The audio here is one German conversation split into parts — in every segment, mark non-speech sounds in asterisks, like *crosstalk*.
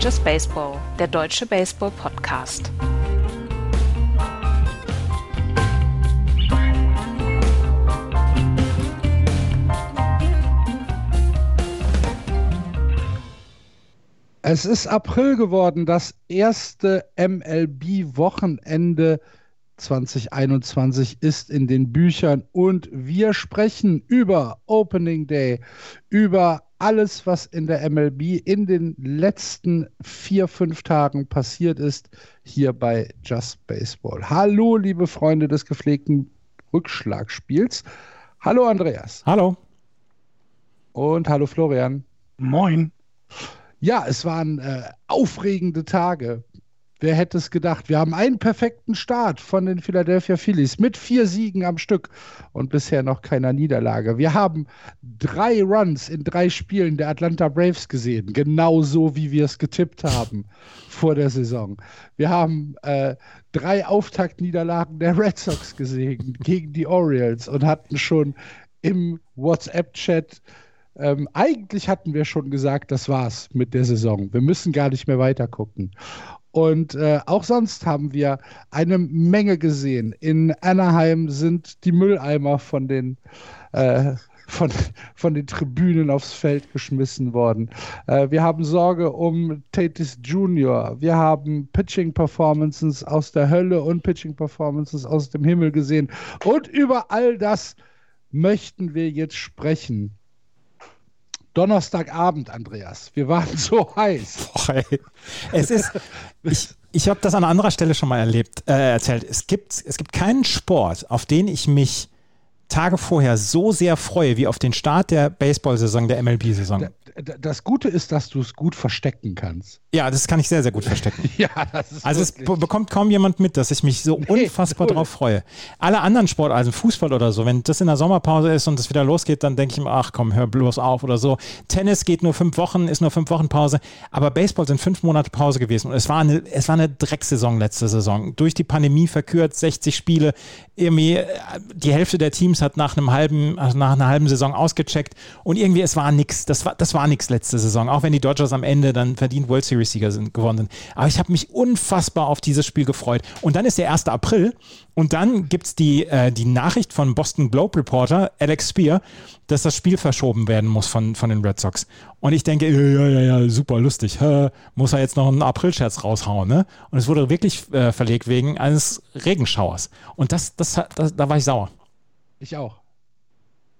Just Baseball, der deutsche Baseball-Podcast. Es ist April geworden, das erste MLB-Wochenende 2021 ist in den Büchern und wir sprechen über Opening Day, über alles, was in der MLB in den letzten vier, fünf Tagen passiert ist, hier bei Just Baseball. Hallo, liebe Freunde des gepflegten Rückschlagspiels. Hallo, Andreas. Hallo. Und hallo, Florian. Moin. Ja, es waren äh, aufregende Tage. Wer hätte es gedacht? Wir haben einen perfekten Start von den Philadelphia Phillies mit vier Siegen am Stück und bisher noch keiner Niederlage. Wir haben drei Runs in drei Spielen der Atlanta Braves gesehen, genauso wie wir es getippt haben *laughs* vor der Saison. Wir haben äh, drei Auftaktniederlagen der Red Sox gesehen *laughs* gegen die Orioles und hatten schon im WhatsApp-Chat ähm, eigentlich hatten wir schon gesagt, das war's mit der Saison. Wir müssen gar nicht mehr weiter gucken. Und äh, auch sonst haben wir eine Menge gesehen. In Anaheim sind die Mülleimer von den, äh, von, von den Tribünen aufs Feld geschmissen worden. Äh, wir haben Sorge um Tatis Jr. Wir haben Pitching-Performances aus der Hölle und Pitching-Performances aus dem Himmel gesehen. Und über all das möchten wir jetzt sprechen. Donnerstagabend, Andreas. Wir waren so *laughs* heiß. Boah. Es ist, ich, ich habe das an anderer Stelle schon mal erlebt, äh, erzählt. Es gibt, es gibt keinen Sport, auf den ich mich Tage vorher so sehr freue wie auf den Start der Baseball-Saison, der MLB-Saison. Das Gute ist, dass du es gut verstecken kannst. Ja, das kann ich sehr, sehr gut verstecken. *laughs* ja, das ist Also es bekommt kaum jemand mit, dass ich mich so nee, unfassbar cool. drauf freue. Alle anderen Sportarten, also Fußball oder so, wenn das in der Sommerpause ist und es wieder losgeht, dann denke ich mir, ach komm, hör bloß auf oder so. Tennis geht nur fünf Wochen, ist nur fünf Wochen Pause, aber Baseball sind fünf Monate Pause gewesen und es war eine, es war eine Drecksaison letzte Saison. Durch die Pandemie verkürt, 60 Spiele, irgendwie äh, die Hälfte der Teams hat nach einem halben, also nach einer halben Saison ausgecheckt und irgendwie es war nichts. Das war, das war nichts letzte Saison, auch wenn die Dodgers am Ende dann verdient World Series Sieger sind, geworden sind. Aber ich habe mich unfassbar auf dieses Spiel gefreut. Und dann ist der 1. April und dann gibt es die, äh, die Nachricht von Boston Globe Reporter Alex Spear, dass das Spiel verschoben werden muss von, von den Red Sox. Und ich denke, ja, ja, ja, super lustig. Hä, muss er jetzt noch einen Aprilscherz raushauen, ne? Und es wurde wirklich äh, verlegt wegen eines Regenschauers. Und das, das, das, da war ich sauer. Ich auch.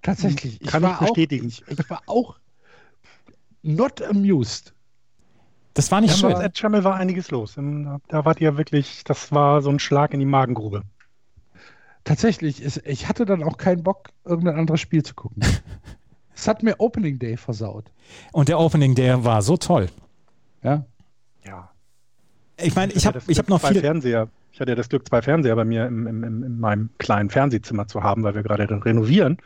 Tatsächlich. Ich Kann ich bestätigen. Auch, ich, ich war auch not amused. Das war nicht ja, schön. Ed Channel war einiges los. Da wart ihr wirklich, das war so ein Schlag in die Magengrube. Tatsächlich, ich hatte dann auch keinen Bock, irgendein anderes Spiel zu gucken. *laughs* Es hat mir Opening Day versaut. Und der Opening Day war so toll. Ja. Ja. Ich meine, ich habe hab noch viel. Fernseher. Ich hatte ja das Glück, zwei Fernseher bei mir im, im, in meinem kleinen Fernsehzimmer zu haben, weil wir gerade renovieren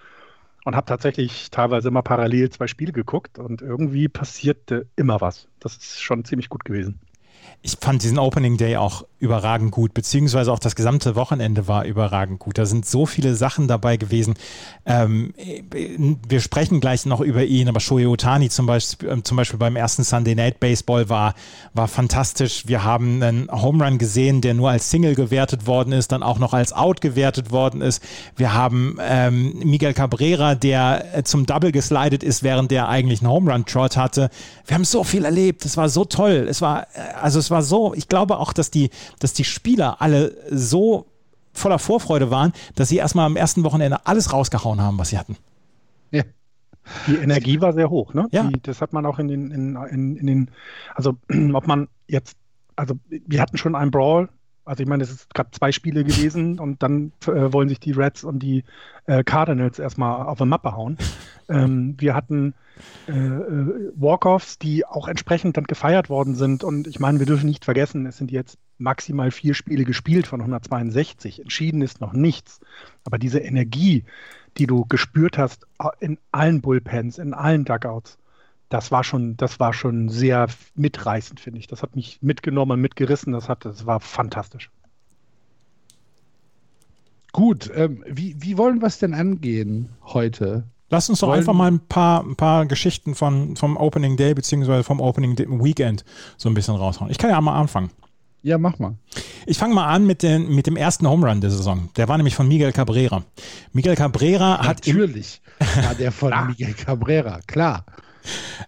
und habe tatsächlich teilweise immer parallel zwei Spiele geguckt und irgendwie passierte immer was. Das ist schon ziemlich gut gewesen ich fand diesen Opening Day auch überragend gut, beziehungsweise auch das gesamte Wochenende war überragend gut. Da sind so viele Sachen dabei gewesen. Ähm, wir sprechen gleich noch über ihn, aber Shohei Otani zum Beispiel, äh, zum Beispiel beim ersten Sunday Night Baseball war, war fantastisch. Wir haben einen Home Run gesehen, der nur als Single gewertet worden ist, dann auch noch als Out gewertet worden ist. Wir haben ähm, Miguel Cabrera, der äh, zum Double geslidet ist, während der eigentlich einen Home Run Trot hatte. Wir haben so viel erlebt. Es war so toll. Es war, äh, also es war so, ich glaube auch, dass die, dass die Spieler alle so voller Vorfreude waren, dass sie erstmal am ersten Wochenende alles rausgehauen haben, was sie hatten. Ja. Die Energie war sehr hoch, ne? Ja. Die, das hat man auch in den, in, in, in den, also *clears throat* ob man jetzt, also wir hatten schon einen Brawl, also ich meine, es ist gerade zwei Spiele gewesen *laughs* und dann äh, wollen sich die Reds und die äh, Cardinals erstmal auf eine Mappe hauen. *laughs* Ähm, wir hatten äh, äh, Walk-offs, die auch entsprechend dann gefeiert worden sind. Und ich meine, wir dürfen nicht vergessen, es sind jetzt maximal vier Spiele gespielt von 162. Entschieden ist noch nichts. Aber diese Energie, die du gespürt hast äh, in allen Bullpens, in allen Dugouts, das war schon, das war schon sehr mitreißend, finde ich. Das hat mich mitgenommen, mitgerissen. Das hat, das war fantastisch. Gut, ähm, wie, wie wollen wir es denn angehen heute? Lass uns doch Wollen- einfach mal ein paar, ein paar Geschichten von, vom Opening Day beziehungsweise vom Opening Day Weekend so ein bisschen raushauen. Ich kann ja mal anfangen. Ja, mach mal. Ich fange mal an mit, den, mit dem ersten Home Run der Saison. Der war nämlich von Miguel Cabrera. Miguel Cabrera hat im, Natürlich war der von Miguel Cabrera, klar.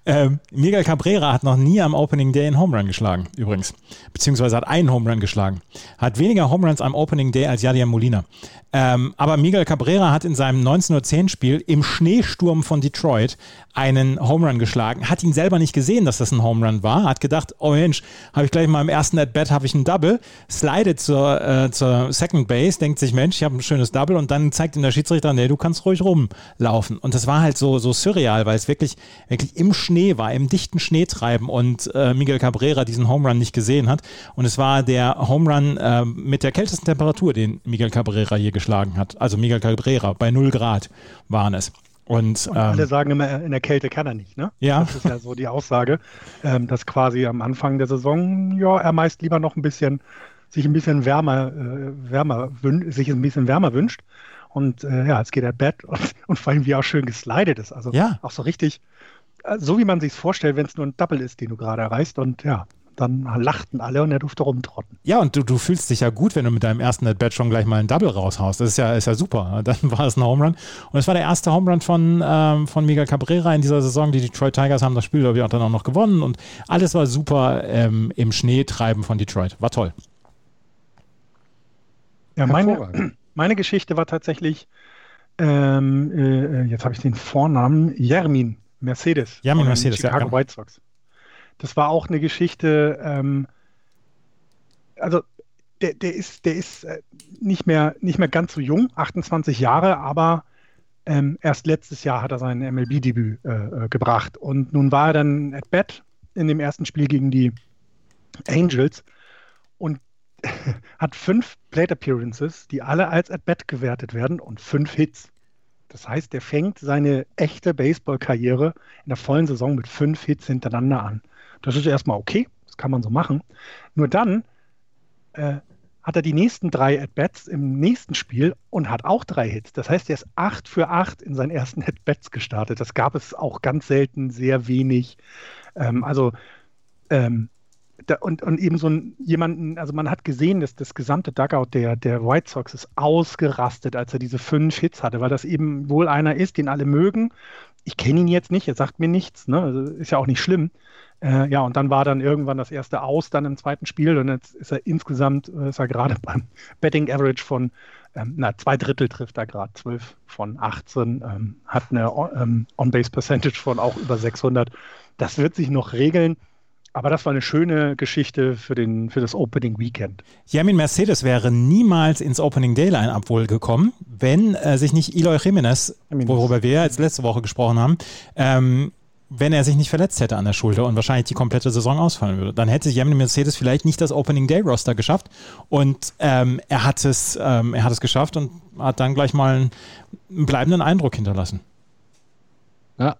Ähm, Miguel Cabrera hat noch nie am Opening Day einen Home Run geschlagen, übrigens. Beziehungsweise hat einen Home Run geschlagen. Hat weniger Home Runs am Opening Day als Yadier Molina. Ähm, aber Miguel Cabrera hat in seinem 1910-Spiel im Schneesturm von Detroit einen Home Run geschlagen, hat ihn selber nicht gesehen, dass das ein Home Run war, hat gedacht, oh Mensch, habe ich gleich mal im ersten At-Bat habe ich einen Double, slidet zur, äh, zur Second Base, denkt sich, Mensch, ich habe ein schönes Double und dann zeigt ihm der Schiedsrichter, nee, du kannst ruhig rumlaufen. Und das war halt so, so surreal, weil es wirklich, wirklich im Schnee war, im dichten Schneetreiben und äh, Miguel Cabrera diesen Home Run nicht gesehen hat. Und es war der Home Run äh, mit der kältesten Temperatur, den Miguel Cabrera je geschlagen hat. Also Miguel Cabrera, bei 0 Grad waren es. Und, Und alle ähm, sagen immer, in der Kälte kann er nicht, ne? Ja. Das ist ja so die Aussage, ähm, dass quasi am Anfang der Saison, ja, er meist lieber noch ein bisschen, sich ein bisschen wärmer, äh, wärmer sich ein bisschen wärmer wünscht. Und äh, ja, jetzt geht er Bett *laughs* und, und vor allem, wie er auch schön geslidet ist. Also Ja. auch so richtig, so wie man sich vorstellt, wenn es nur ein Double ist, den du gerade erreichst. Und ja, dann lachten alle und er durfte rumtrotten. Ja, und du, du fühlst dich ja gut, wenn du mit deinem ersten At-Bat schon gleich mal ein Double raushaust. Das ist ja, ist ja super. Dann *laughs* war es ein Home Run. Und es war der erste Home Run von, ähm, von Miguel Cabrera in dieser Saison. Die Detroit Tigers haben das Spiel, glaube ich, auch dann auch noch gewonnen. Und alles war super ähm, im Schneetreiben von Detroit. War toll. Ja, meine, *clears throat* meine Geschichte war tatsächlich, ähm, äh, jetzt habe ich den Vornamen, Jermin Mercedes. Von den Mercedes, ja, Chicago ja. White Sox. Das war auch eine Geschichte, ähm, also der, der ist, der ist äh, nicht mehr, nicht mehr ganz so jung, 28 Jahre, aber ähm, erst letztes Jahr hat er sein MLB-Debüt äh, äh, gebracht. Und nun war er dann at bat in dem ersten Spiel gegen die Angels und *laughs* hat fünf Plate Appearances, die alle als at bat gewertet werden und fünf Hits. Das heißt, er fängt seine echte Baseball-Karriere in der vollen Saison mit fünf Hits hintereinander an. Das ist erstmal okay, das kann man so machen. Nur dann äh, hat er die nächsten drei At-Bats im nächsten Spiel und hat auch drei Hits. Das heißt, er ist acht für acht in seinen ersten At-Bats gestartet. Das gab es auch ganz selten, sehr wenig. Ähm, also ähm, da, und, und eben so ein, jemanden, also man hat gesehen, dass das gesamte Dugout der, der White Sox ist ausgerastet, als er diese fünf Hits hatte, weil das eben wohl einer ist, den alle mögen. Ich kenne ihn jetzt nicht, er sagt mir nichts, ne? also ist ja auch nicht schlimm. Äh, ja, und dann war dann irgendwann das erste Aus dann im zweiten Spiel und jetzt ist er insgesamt, äh, ist er gerade *laughs* beim Betting Average von, ähm, na, zwei Drittel trifft er gerade, 12 von 18, ähm, hat eine ähm, On-Base Percentage von auch über 600. Das wird sich noch regeln. Aber das war eine schöne Geschichte für, den, für das Opening Weekend. Jermin Mercedes wäre niemals ins Opening Day Line-Up wohl gekommen, wenn äh, sich nicht Eloy Jimenez, worüber wir ja jetzt letzte Woche gesprochen haben, ähm, wenn er sich nicht verletzt hätte an der Schulter und wahrscheinlich die komplette Saison ausfallen würde. Dann hätte Jermin Mercedes vielleicht nicht das Opening Day Roster geschafft und ähm, er, hat es, ähm, er hat es geschafft und hat dann gleich mal einen, einen bleibenden Eindruck hinterlassen. Ja.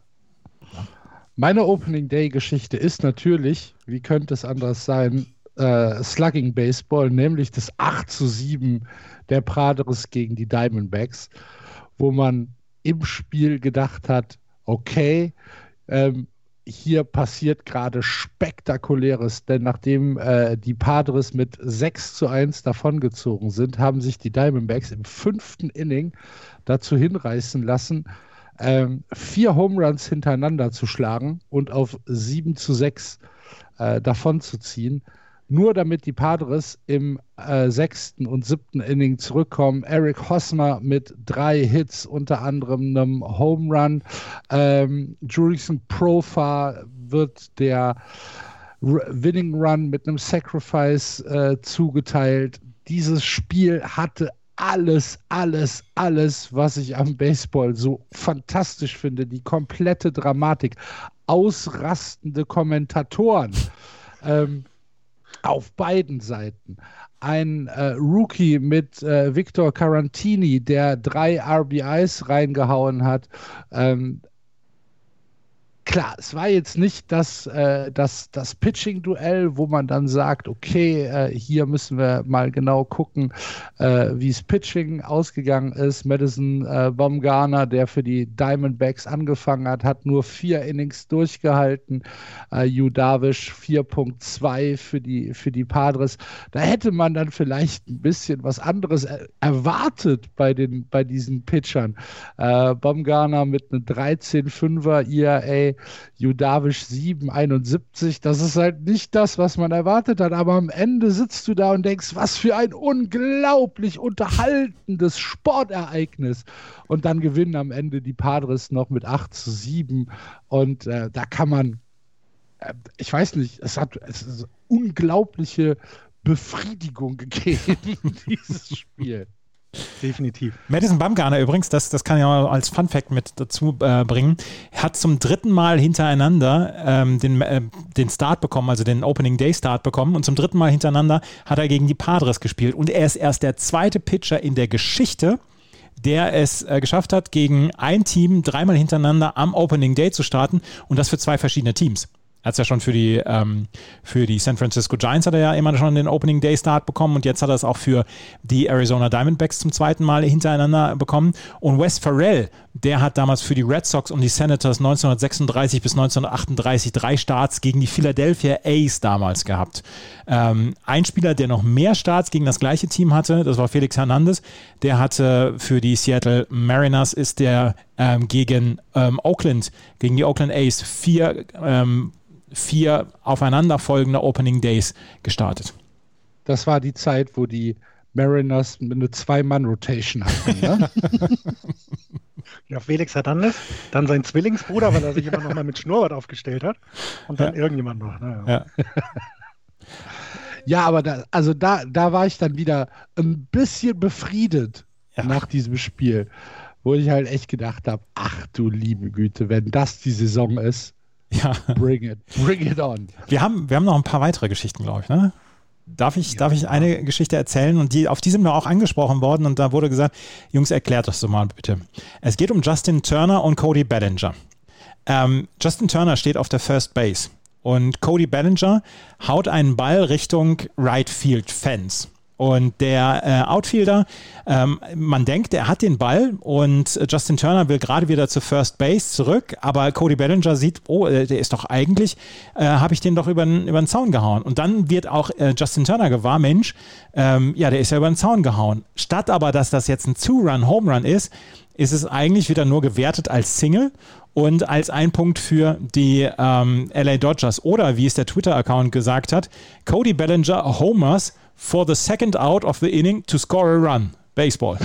Meine Opening Day Geschichte ist natürlich, wie könnte es anders sein, äh, Slugging Baseball, nämlich das 8 zu 7 der Praderes gegen die Diamondbacks, wo man im Spiel gedacht hat, okay, ähm, hier passiert gerade Spektakuläres, denn nachdem äh, die Padres mit 6 zu 1 davongezogen sind, haben sich die Diamondbacks im fünften Inning dazu hinreißen lassen, ähm, vier Home Runs hintereinander zu schlagen und auf 7 zu 6 äh, davon zu ziehen. Nur damit die Padres im äh, sechsten und siebten Inning zurückkommen. Eric Hosmer mit drei Hits, unter anderem einem Home Run. Ähm, Jurison Profar wird der Winning Run mit einem Sacrifice äh, zugeteilt. Dieses Spiel hatte alles, alles, alles, was ich am Baseball so fantastisch finde. Die komplette Dramatik, ausrastende Kommentatoren. Ähm, auf beiden Seiten. Ein äh, Rookie mit äh, Victor Carantini, der drei RBIs reingehauen hat. Ähm, klar, es war jetzt nicht das, äh, das, das Pitching-Duell, wo man dann sagt, okay, äh, hier müssen wir mal genau gucken, äh, wie es Pitching ausgegangen ist. Madison äh, Baumgarner, der für die Diamondbacks angefangen hat, hat nur vier Innings durchgehalten. Äh, Yu Darvish 4.2 für die, für die Padres. Da hätte man dann vielleicht ein bisschen was anderes er erwartet bei, den, bei diesen Pitchern. Äh, Baumgarner mit einem 13,5er ERA, Judavisch 7,71. Das ist halt nicht das, was man erwartet hat. Aber am Ende sitzt du da und denkst, was für ein unglaublich unterhaltendes Sportereignis. Und dann gewinnen am Ende die Padres noch mit 8 zu 7. Und äh, da kann man, äh, ich weiß nicht, es hat es unglaubliche Befriedigung *laughs* gegeben, dieses Spiel. Definitiv. Madison Bumgarner übrigens, das, das kann ich auch als Fun Fact mit dazu äh, bringen, hat zum dritten Mal hintereinander ähm, den, äh, den Start bekommen, also den Opening Day Start bekommen und zum dritten Mal hintereinander hat er gegen die Padres gespielt und er ist erst der zweite Pitcher in der Geschichte, der es äh, geschafft hat, gegen ein Team dreimal hintereinander am Opening Day zu starten und das für zwei verschiedene Teams. Er hat es ja schon für die, ähm, für die San Francisco Giants hat er ja immer schon den Opening Day Start bekommen und jetzt hat er es auch für die Arizona Diamondbacks zum zweiten Mal hintereinander bekommen. Und Wes Farrell, der hat damals für die Red Sox und die Senators 1936 bis 1938 drei Starts gegen die Philadelphia A's damals gehabt. Ähm, ein Spieler, der noch mehr Starts gegen das gleiche Team hatte, das war Felix Hernandez. Der hatte für die Seattle Mariners ist der ähm, gegen ähm, Oakland, gegen die Oakland A's vier ähm, vier aufeinanderfolgende Opening Days gestartet. Das war die Zeit, wo die Mariners eine Zwei-Mann-Rotation hatten. Ne? *laughs* ja, Felix Hernandez, dann sein Zwillingsbruder, weil er sich immer noch mal mit Schnurrbart aufgestellt hat und dann ja. irgendjemand noch. Naja. Ja. ja, aber da, also da, da war ich dann wieder ein bisschen befriedet ja. nach diesem Spiel, wo ich halt echt gedacht habe, ach du liebe Güte, wenn das die Saison ist, ja. Bring it, bring it on. Wir haben, wir haben noch ein paar weitere Geschichten, glaube ich, ne? Darf ich, ja. darf ich eine Geschichte erzählen? Und die, auf die sind wir auch angesprochen worden und da wurde gesagt, Jungs, erklärt das so mal bitte. Es geht um Justin Turner und Cody Bellinger. Ähm, Justin Turner steht auf der First Base und Cody Bellinger haut einen Ball Richtung Right Field Fence. Und der äh, Outfielder, ähm, man denkt, er hat den Ball und Justin Turner will gerade wieder zur First Base zurück, aber Cody Bellinger sieht, oh, äh, der ist doch eigentlich, äh, habe ich den doch über den Zaun gehauen. Und dann wird auch äh, Justin Turner gewahr, Mensch, ähm, ja, der ist ja über den Zaun gehauen. Statt aber, dass das jetzt ein Two-Run, Home-Run ist, ist es eigentlich wieder nur gewertet als Single und als ein Punkt für die ähm, LA Dodgers. Oder wie es der Twitter-Account gesagt hat, Cody Bellinger homers for the second out of the inning to score a run. Baseball.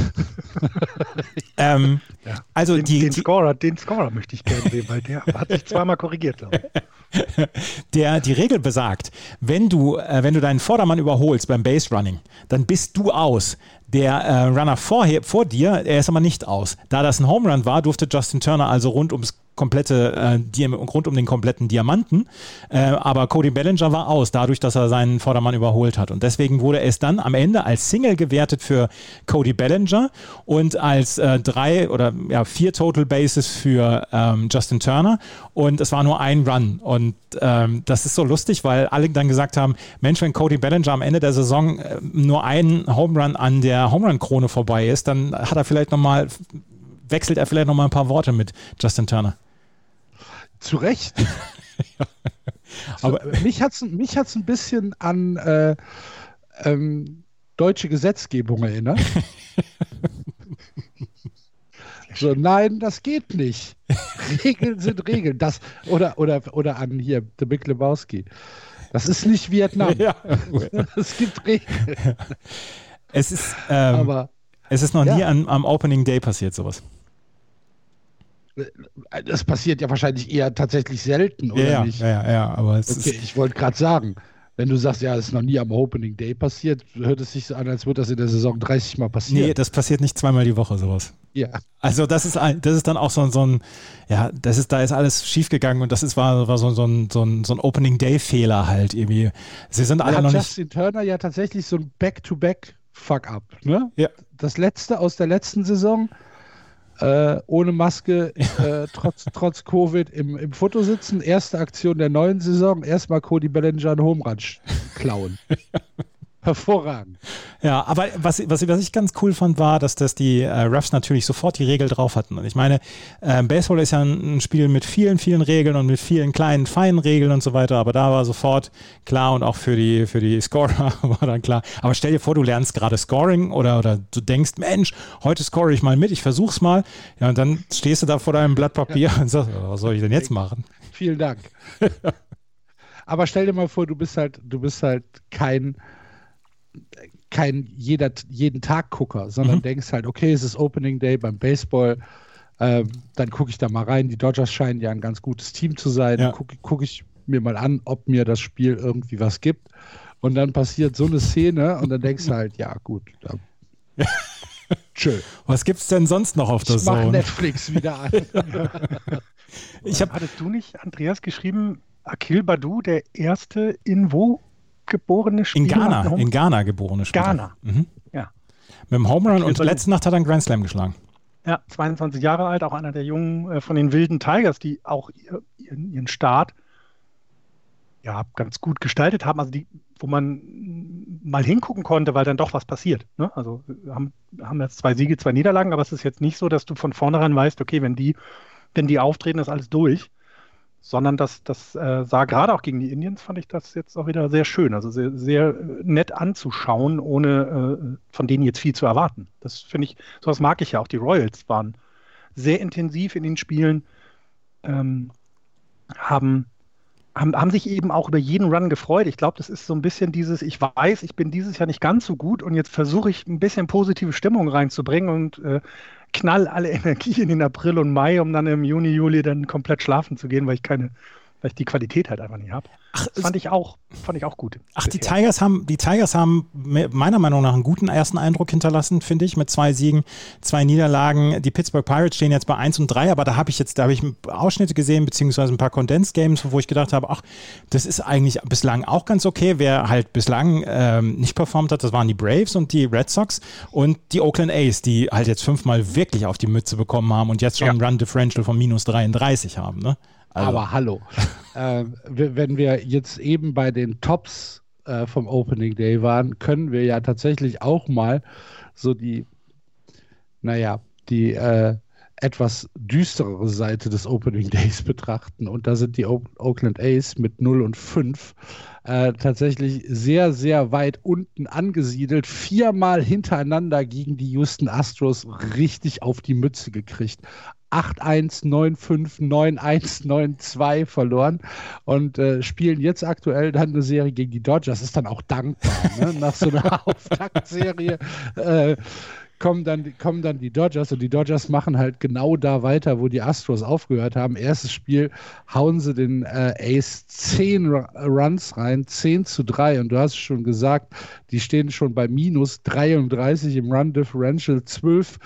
*laughs* ähm, ja. Also den, die, den, Scorer, den Scorer möchte ich gerne sehen, weil der hat sich zweimal korrigiert, glaube ich. *laughs* Der, die Regel besagt, wenn du, äh, wenn du deinen Vordermann überholst beim Base Running, dann bist du aus. Der äh, Runner vor, vor dir, er ist aber nicht aus. Da das ein Home Run war, durfte Justin Turner also rund ums komplette, äh, rund um den kompletten Diamanten. Äh, aber Cody Bellinger war aus, dadurch, dass er seinen Vordermann überholt hat. Und deswegen wurde es dann am Ende als Single gewertet für Cody Bellinger und als äh, drei oder ja, vier Total Bases für ähm, Justin Turner. Und es war nur ein Run. Und ähm, das ist so lustig, weil alle dann gesagt haben: Mensch, wenn Cody Bellinger am Ende der Saison äh, nur ein Home Run an der Home Run Krone vorbei ist, dann hat er vielleicht nochmal wechselt er vielleicht noch mal ein paar Worte mit Justin Turner. Zu Recht. *laughs* ja. Aber so, mich hat es mich hat's ein bisschen an äh, ähm, deutsche Gesetzgebung erinnert. *laughs* so, nein, das geht nicht. Regeln sind Regeln. Das, oder, oder, oder an hier, The Big Lebowski. Das ist nicht Vietnam. *laughs* Ja. es gibt Regeln. Es ist, ähm, Aber, es ist noch ja. nie an, am Opening Day passiert, sowas das passiert ja wahrscheinlich eher tatsächlich selten, oder ja, nicht? Ja, ja, ja, aber es okay, ist ich wollte gerade sagen, wenn du sagst, ja, es ist noch nie am Opening Day passiert, hört es sich so an, als würde das in der Saison 30 Mal passieren. Nee, das passiert nicht zweimal die Woche, sowas. Ja. Also das ist ein, das ist dann auch so, so ein, ja, das ist, da ist alles schiefgegangen und das ist, war, war so, so ein, so ein, so ein Opening Day-Fehler halt irgendwie. Sie sind alle ja, noch Justin nicht. Turner ja tatsächlich so ein Back-to-Back-Fuck-up, ne? Ja. Das letzte aus der letzten Saison äh, ohne Maske, äh, *laughs* trotz, trotz Covid im, im Foto sitzen. Erste Aktion der neuen Saison, erstmal Cody Bellinger einen Home Run klauen. *laughs* Hervorragend. Ja, aber was, was, was ich ganz cool fand, war, dass, dass die äh, Refs natürlich sofort die Regel drauf hatten. Und ich meine, äh, Baseball ist ja ein, ein, Spiel mit vielen, vielen Regeln und mit vielen kleinen, feinen Regeln und so weiter, aber da war sofort klar und auch für die, für die Scorer *laughs* war dann klar. Aber stell dir vor, du lernst gerade Scoring oder, oder du denkst, Mensch, heute score ich mal mit, ich versuch's mal. Ja, und dann stehst du da vor deinem Blatt Papier ja. *laughs* und sagst, was soll ich denn jetzt machen? Vielen Dank. *laughs* aber stell dir mal vor, du bist halt, du bist halt kein kein jeder, jeden Tag Gucker, sondern mhm. denkst halt, okay, es ist Opening Day beim Baseball, ähm, dann gucke ich da mal rein. Die Dodgers scheinen ja ein ganz gutes Team zu sein. Ja. Gucke guck ich mir mal an, ob mir das Spiel irgendwie was gibt. Und dann passiert so eine Szene und dann denkst du halt, ja, gut. Dann, *laughs* Tschö. Was gibt's denn sonst noch auf der ich Zone? Netflix wieder an. *laughs* ich hab, Hattest du nicht, Andreas, geschrieben, Akil Badu, der erste in wo geborene Spieler. In Ghana, in Ghana geborene Spieler. Ghana, mhm. ja. Mit dem Home Run und letzte Nacht hat er einen Grand Slam geschlagen. Ja, 22 Jahre alt, auch einer der Jungen äh, von den wilden Tigers, die auch ihr, ihren, ihren Start ja, ganz gut gestaltet haben, also die, wo man mal hingucken konnte, weil dann doch was passiert. Ne? Also haben, haben jetzt zwei Siege, zwei Niederlagen, aber es ist jetzt nicht so, dass du von vornherein weißt, okay, wenn die, wenn die auftreten, ist alles durch sondern das, das äh, sah gerade auch gegen die Indians, fand ich das jetzt auch wieder sehr schön. Also sehr, sehr äh, nett anzuschauen, ohne äh, von denen jetzt viel zu erwarten. Das finde ich, sowas mag ich ja auch. Die Royals waren sehr intensiv in den Spielen, ähm, haben, haben, haben sich eben auch über jeden Run gefreut. Ich glaube, das ist so ein bisschen dieses, ich weiß, ich bin dieses Jahr nicht ganz so gut und jetzt versuche ich ein bisschen positive Stimmung reinzubringen und äh, knall alle *laughs* Energie in den April und Mai, um dann im Juni, Juli dann komplett schlafen zu gehen, weil ich keine, weil ich die Qualität halt einfach nicht habe. Fand ich auch, fand ich auch gut. Ach, bisher. die Tigers haben, die Tigers haben meiner Meinung nach einen guten ersten Eindruck hinterlassen, finde ich, mit zwei Siegen, zwei Niederlagen. Die Pittsburgh Pirates stehen jetzt bei 1 und 3, aber da habe ich jetzt, da habe ich Ausschnitte gesehen, beziehungsweise ein paar Condensed Games, wo ich gedacht habe, ach, das ist eigentlich bislang auch ganz okay. Wer halt bislang ähm, nicht performt hat, das waren die Braves und die Red Sox und die Oakland A's, die halt jetzt fünfmal wirklich auf die Mütze bekommen haben und jetzt schon ja. ein Run Differential von minus 33 haben, ne? Also. Aber hallo, *laughs* äh, wenn wir jetzt eben bei den Tops äh, vom Opening Day waren, können wir ja tatsächlich auch mal so die, naja, die äh, etwas düsterere Seite des Opening Days *laughs* betrachten. Und da sind die o Oakland A's mit 0 und 5 äh, tatsächlich sehr, sehr weit unten angesiedelt. Viermal hintereinander gegen die Houston Astros richtig auf die Mütze gekriegt. 8-1, 9-5, 9-1, 9-2 verloren und äh, spielen jetzt aktuell dann eine Serie gegen die Dodgers. Ist dann auch dankbar, ne? *laughs* nach so einer *laughs* Auftaktserie. Äh, kommen dann, kommen dann die Dodgers und die Dodgers machen halt genau da weiter, wo die Astros aufgehört haben. Erstes Spiel hauen sie den äh, Ace 10 Runs rein, 10 zu 3 und du hast schon gesagt, die stehen schon bei minus 33 im Run Differential, 12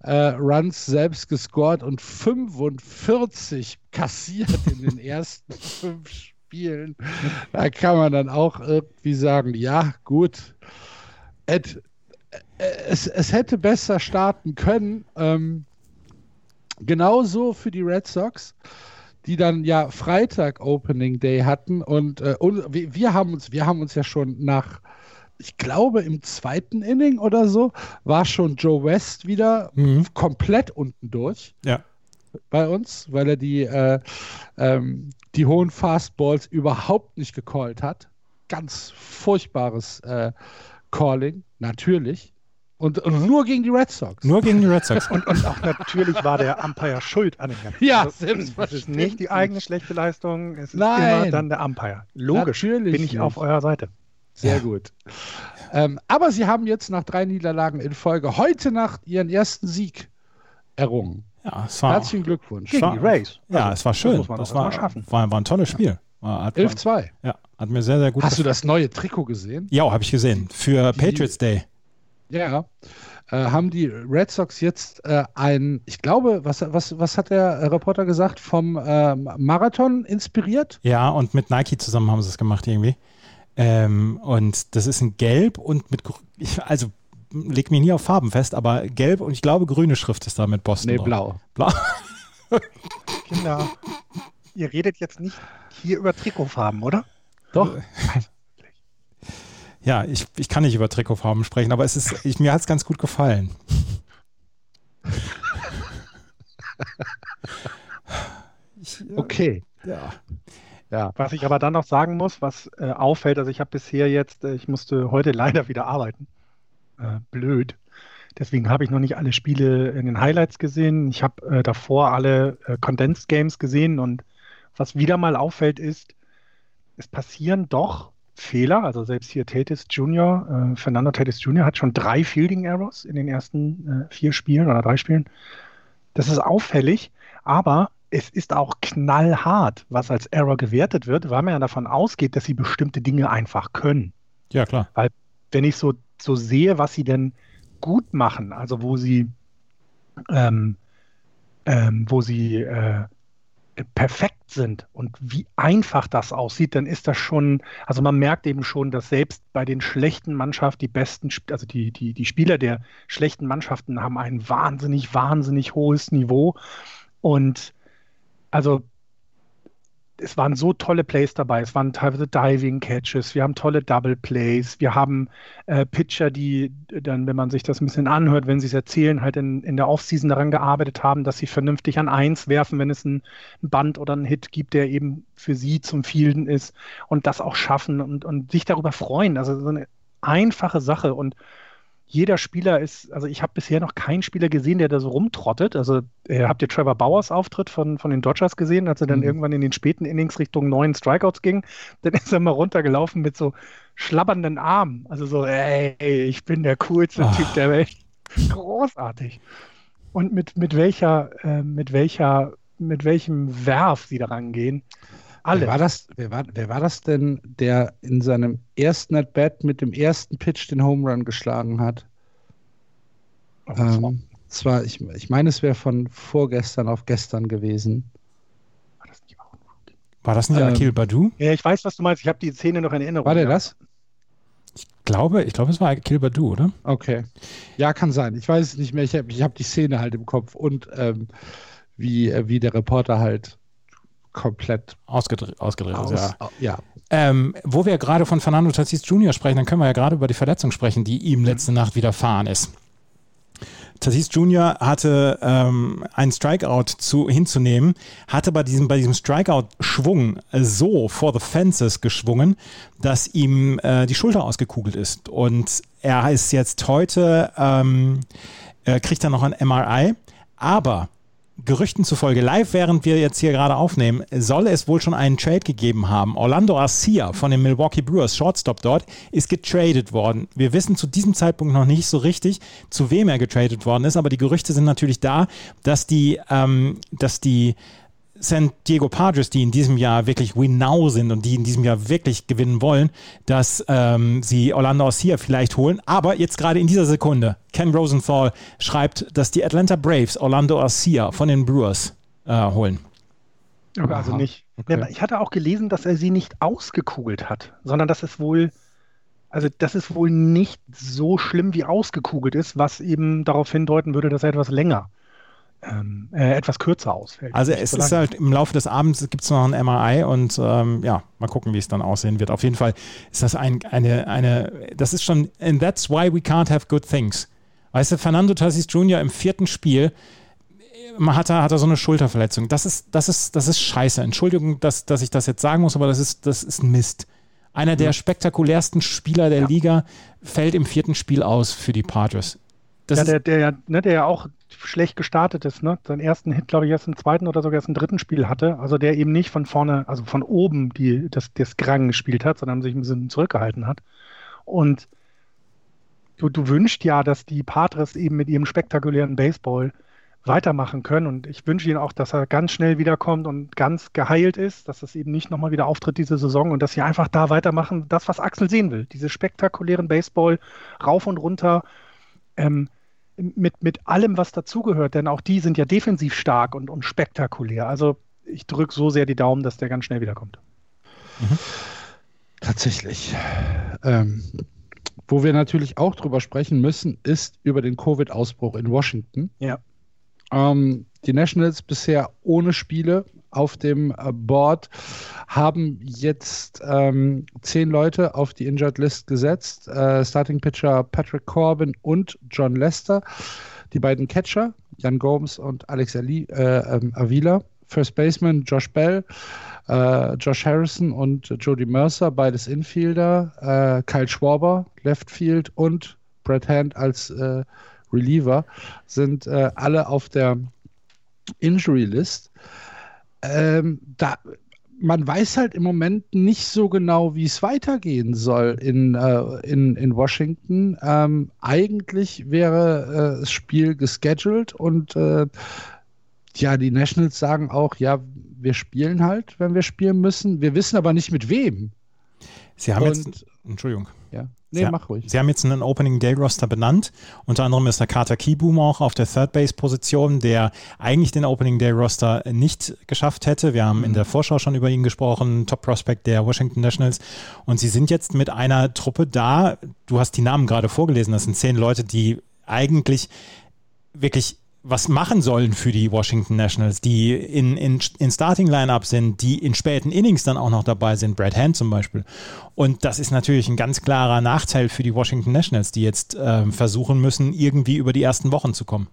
äh, Runs selbst gescored und 45 kassiert in den ersten *laughs* fünf Spielen. Da kann man dann auch irgendwie sagen, ja, gut. Ed, äh, es, es hätte besser starten können. Ähm, genauso für die Red Sox, die dann ja Freitag Opening Day hatten und, äh, und wir, wir, haben uns, wir haben uns ja schon nach ich glaube, im zweiten Inning oder so war schon Joe West wieder mhm. komplett unten durch. Ja. Bei uns, weil er die, äh, ähm, die hohen Fastballs überhaupt nicht gecallt hat. Ganz furchtbares äh, Calling, natürlich. Und, und, nur gegen die Red Sox. Nur gegen die Red Sox. und, und, auch natürlich war der Umpire schuld an den ganzen. Ja, also, selbstverständlich. Es ist nicht die eigene schlechte Leistung, es ist Nein. immer dann der Umpire. Logisch natürlich bin ich nicht. auf eurer Seite. Sehr ja. gut. Ähm, aber sie haben jetzt nach drei Niederlagen in Folge heute Nacht ihren ersten Sieg errungen. Ja, es war, Herzlichen Glückwunsch. Gegen die Rays. Ja, also, es war schön. Das, das war, war, war, ein tolles Spiel. 11-2. Ja, hat mir sehr, sehr gut Hast gefallen. du das neue Trikot gesehen? Ja, habe ich gesehen. Für die, Patriots Day. Ja. Äh, haben die Red Sox jetzt äh, ein, ich glaube, was, was, was hat der Reporter gesagt, vom äh, Marathon inspiriert? Ja, und mit Nike zusammen haben sie es gemacht irgendwie. Ähm, und das ist ein Gelb und mit, also leg mich nie auf Farben fest, aber gelb und ich glaube grüne Schrift ist da mit Boston. Nee, drauf. blau. Blau. *laughs* Kinder, ihr redet jetzt nicht hier über Trikotfarben, oder? Doch. Ja, ich, ich kann nicht über Trikotfarben sprechen, aber es ist, ich, mir hat es ganz gut gefallen. Ich, okay. Ja. Ja. Was ich aber dann noch sagen muss, was äh, auffällt, also ich habe bisher jetzt, äh, ich musste heute *laughs* leider wieder arbeiten. Äh, blöd. Deswegen habe ich noch nicht alle Spiele in den Highlights gesehen. Ich habe äh, davor alle äh, Condensed Games gesehen und was wieder mal auffällt ist, es passieren doch Fehler. Also selbst hier Tatis Jr., äh, Fernando Tatis Jr. hat schon drei Fielding Errors in den ersten vier Spielen oder drei Spielen. Das ist auffällig, aber es ist auch knallhart, was als Error gewertet wird, weil man ja davon ausgeht, dass sie bestimmte Dinge einfach können. Ja, klar. Weil wenn ich so, so sehe, was sie denn gut machen, also wo sie, ähm, ähm, wo sie äh, perfekt sind und wie einfach das aussieht, dann ist das schon, also man merkt eben schon, dass selbst bei den schlechten Mannschaften die besten, also die, die, die Spieler der schlechten Mannschaften haben ein wahnsinnig, wahnsinnig hohes Niveau und also es waren so tolle Plays dabei. Es waren teilweise Diving Catches, wir haben tolle Double Plays, wir haben äh, Pitcher, die dann, wenn man sich das ein bisschen anhört, wenn sie es erzählen, halt in, in der Offseason daran gearbeitet haben, dass sie vernünftig an eins werfen, wenn es ein, Band oder ein Hit gibt, der eben für sie zum Fielden ist und das auch schaffen und, und sich darüber freuen. Also so eine einfache Sache und jeder Spieler ist, also ich habe bisher noch keinen Spieler gesehen, der da so rumtrottet. Also äh, habt ihr Trevor Bauers Auftritt von, von den Dodgers gesehen, als er dann mhm. irgendwann in den späten Innings Richtung neuen Strikeouts ging? Dann ist er mal runtergelaufen mit so schlabbernden Armen. Also so, ey, ich bin der coolste Ach. Typ der Welt. Großartig. Und mit, mit welcher, äh, mit welcher, mit welchem Werf sie daran gehen. Alle. Wer war, das, wer, war, wer war das denn, der in seinem ersten At-Bat mit dem ersten Pitch den Home Run geschlagen hat? Oh, ähm, zwar, ich, ich meine, es wäre von vorgestern auf gestern gewesen. War das nicht, ähm, Akil Badu? Ja, ich weiß, was du meinst. Ich habe die Szene noch in Erinnerung. War der das? Ich glaube, ich glaube, es war Akil Badu, oder? Okay. Ja, kann sein. Ich weiß es nicht mehr. Ich habe ich hab die Szene halt im Kopf und ähm, wie, äh, wie der Reporter halt komplett ausgedreht, ausgedreht aus, ja. ja. Ähm, wo wir gerade von Fernando Tatis Jr. sprechen, dann können wir ja gerade über die Verletzung sprechen, die ihm letzte Nacht widerfahren ist. Tatis Jr. hatte ähm, einen Strikeout zu, hinzunehmen, hatte bei diesem, bei diesem Strikeout-Schwung so for the fences geschwungen, dass ihm äh, die Schulter ausgekugelt ist. Und er ist jetzt heute, ähm, äh, kriegt er noch ein MRI, aber Gerüchten zufolge, live während wir jetzt hier gerade aufnehmen, soll es wohl schon einen Trade gegeben haben. Orlando Arcia von den Milwaukee Brewers, Shortstop dort, ist getradet worden. Wir wissen zu diesem Zeitpunkt noch nicht so richtig, zu wem er getradet worden ist, aber die Gerüchte sind natürlich da, dass die, ähm, dass die San Diego Padres, die in diesem Jahr wirklich win now sind und die in diesem Jahr wirklich gewinnen wollen, dass ähm, sie Orlando Arcia vielleicht holen. Aber jetzt gerade in dieser Sekunde, Ken Rosenthal schreibt, dass die Atlanta Braves Orlando Arcia von den Brewers äh, holen. Okay, also nicht. Okay. Ich hatte auch gelesen, dass er sie nicht ausgekugelt hat, sondern dass es wohl, also dass es wohl nicht so schlimm wie ausgekugelt ist, was eben darauf hindeuten würde, dass er etwas länger ähm, äh, etwas kürzer ausfällt. Also es so ist halt im Laufe des Abends gibt es noch ein MRI und ähm, ja, mal gucken, wie es dann aussehen wird. Auf jeden Fall ist das ein, eine, eine, das ist schon, and that's why we can't have good things. Weißt du, Fernando Tassis Jr. im vierten Spiel, man hat er, hat er so eine Schulterverletzung. Das ist, das ist, das ist scheiße. Entschuldigung, dass, dass ich das jetzt sagen muss, aber das ist, das ist Mist. Einer der spektakulärsten Spieler der ja. Liga fällt im vierten Spiel aus für die Padres. Das ja, der, der, ne, der ja auch schlecht gestartet ist, ne? Seinen ersten Hit, glaube ich, erst im zweiten oder sogar erst im dritten Spiel hatte. Also der eben nicht von vorne, also von oben die, das, das Grang gespielt hat, sondern sich ein bisschen zurückgehalten hat. Und du, du wünschst ja, dass die Patres eben mit ihrem spektakulären Baseball weitermachen können. Und ich wünsche ihnen auch, dass er ganz schnell wiederkommt und ganz geheilt ist, dass es eben nicht nochmal wieder auftritt diese Saison und dass sie einfach da weitermachen, das, was Axel sehen will. Diese spektakulären Baseball rauf und runter. Ähm, mit, mit allem, was dazugehört, denn auch die sind ja defensiv stark und, und spektakulär. Also ich drücke so sehr die Daumen, dass der ganz schnell wiederkommt. Mhm. Tatsächlich. Ähm, wo wir natürlich auch drüber sprechen müssen, ist über den Covid-Ausbruch in Washington. Ja. Ähm, die Nationals bisher ohne Spiele auf dem äh, Board haben jetzt ähm, zehn Leute auf die Injured List gesetzt. Äh, Starting Pitcher Patrick Corbin und John Lester. Die beiden Catcher, Jan Gomes und Alex Ali, äh, ähm, Avila. First Baseman Josh Bell, äh, Josh Harrison und Jody Mercer, beides Infielder. Äh, Kyle Schwarber, Left Field und Brad Hand als äh, Reliever sind alle auf der Injury List. Ähm, da, man weiß halt im Moment nicht so genau, wie es weitergehen soll in, äh, in, in Washington. Ähm, eigentlich wäre äh, das Spiel gescheduled und äh, ja, die Nationals sagen auch, ja, wir spielen halt, wenn wir spielen müssen. Wir wissen aber nicht mit wem. Sie haben und, jetzt, Entschuldigung. Ja. Nee, Sie, mach ruhig. Sie haben jetzt einen Opening Day Roster benannt. Unter anderem ist der Carter Keyboom auch auf der Third Base Position, der eigentlich den Opening Day Roster nicht geschafft hätte. Wir haben in der Vorschau schon über ihn gesprochen, Top Prospect der Washington Nationals. Und Sie sind jetzt mit einer Truppe da. Du hast die Namen gerade vorgelesen. Das sind zehn Leute, die eigentlich wirklich was machen sollen für die Washington Nationals, die in, in, in Starting Lineup sind, die in späten Innings dann auch noch dabei sind, Brad Hand zum Beispiel. Und das ist natürlich ein ganz klarer Nachteil für die Washington Nationals, die jetzt äh, versuchen müssen, irgendwie über die ersten Wochen zu kommen.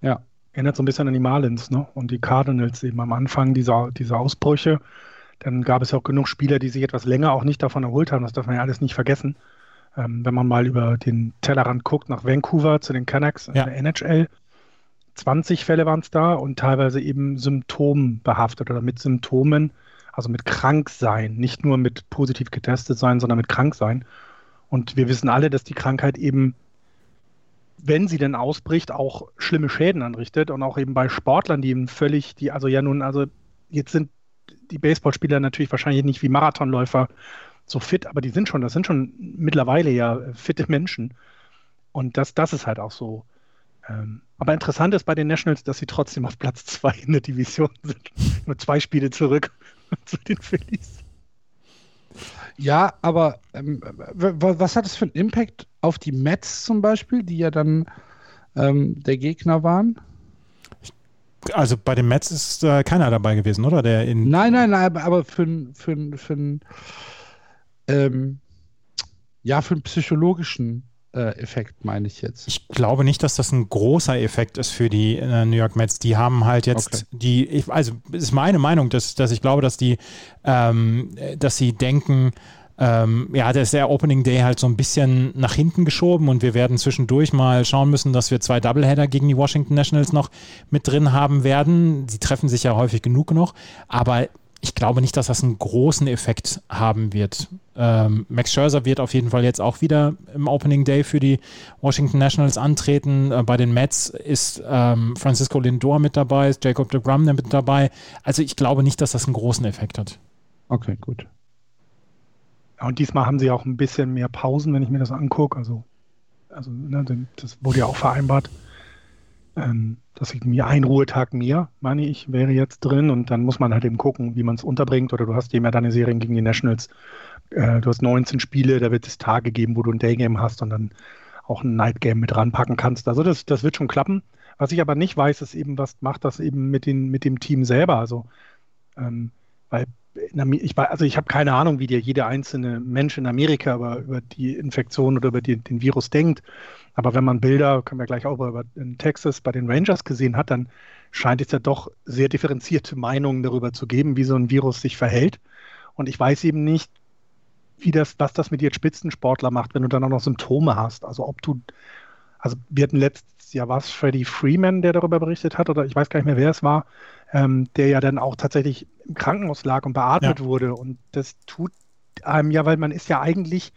Ja, erinnert so ein bisschen an die Marlins ne? und die Cardinals eben am Anfang dieser, dieser Ausbrüche. Dann gab es ja auch genug Spieler, die sich etwas länger auch nicht davon erholt haben. Das darf man ja alles nicht vergessen. Ähm, wenn man mal über den Tellerrand guckt nach Vancouver zu den Canucks in ja. der NHL, 20 Fälle waren es da und teilweise eben symptombehaftet oder mit Symptomen, also mit Kranksein, nicht nur mit positiv getestet sein, sondern mit Kranksein. Und wir wissen alle, dass die Krankheit eben, wenn sie denn ausbricht, auch schlimme Schäden anrichtet und auch eben bei Sportlern, die eben völlig, die also ja nun, also jetzt sind die Baseballspieler natürlich wahrscheinlich nicht wie Marathonläufer so fit, aber die sind schon, das sind schon mittlerweile ja fitte Menschen. Und das, das ist halt auch so ähm, aber interessant ist bei den Nationals, dass sie trotzdem auf Platz 2 in der Division *laughs* sind. Nur zwei Spiele zurück *laughs* zu den Phillies. Ja, aber ähm, was hat es für einen Impact auf die Mets zum Beispiel, die ja dann ähm, der Gegner waren? Also bei den Mets ist äh, keiner dabei gewesen, oder? Der in nein, nein, nein, aber für, für, für, für ähm, ja, für einen psychologischen Effekt, meine ich jetzt. Ich glaube nicht, dass das ein großer Effekt ist für die äh, New York Mets. Die haben halt jetzt okay. die, ich, also ist meine Meinung, dass, dass ich glaube, dass die, ähm, dass sie denken, ähm, ja, da ist der Opening Day halt so ein bisschen nach hinten geschoben und wir werden zwischendurch mal schauen müssen, dass wir zwei Doubleheader gegen die Washington Nationals noch mit drin haben werden. Sie treffen sich ja häufig genug noch, aber ich glaube nicht, dass das einen großen Effekt haben wird. Ähm, Max Scherzer wird auf jeden Fall jetzt auch wieder im Opening Day für die Washington Nationals antreten. Äh, bei den Mets ist ähm, Francisco Lindor mit dabei, ist Jacob de Grum mit dabei. Also ich glaube nicht, dass das einen großen Effekt hat. Okay, gut. Ja, und diesmal haben sie auch ein bisschen mehr Pausen, wenn ich mir das angucke. Also, also ne, das wurde ja auch vereinbart ähm, dass ich mir ein Ruhetag mehr, meine ich, wäre jetzt drin und dann muss man halt eben gucken, wie man es unterbringt oder du hast eben ja deine Serien gegen die Nationals, äh, du hast 19 Spiele, da wird es Tage geben, wo du ein Daygame hast und dann auch ein Nightgame mit ranpacken kannst. Also das, das wird schon klappen. Was ich aber nicht weiß, ist eben, was macht das eben mit, den, mit dem Team selber. Also, ähm, weil ich, also ich habe keine Ahnung, wie dir jeder einzelne Mensch in Amerika über, über die Infektion oder über die, den Virus denkt. Aber wenn man Bilder, können wir gleich auch über in Texas bei den Rangers gesehen hat, dann scheint es ja doch sehr differenzierte Meinungen darüber zu geben, wie so ein Virus sich verhält. Und ich weiß eben nicht, wie das, was das mit dir Spitzensportler macht, wenn du dann auch noch Symptome hast. Also ob du, also wir hatten letztes Jahr war es Freddie Freeman, der darüber berichtet hat, oder ich weiß gar nicht mehr, wer es war, ähm, der ja dann auch tatsächlich im Krankenhaus lag und beatmet ja. wurde. Und das tut einem ja, weil man ist ja eigentlich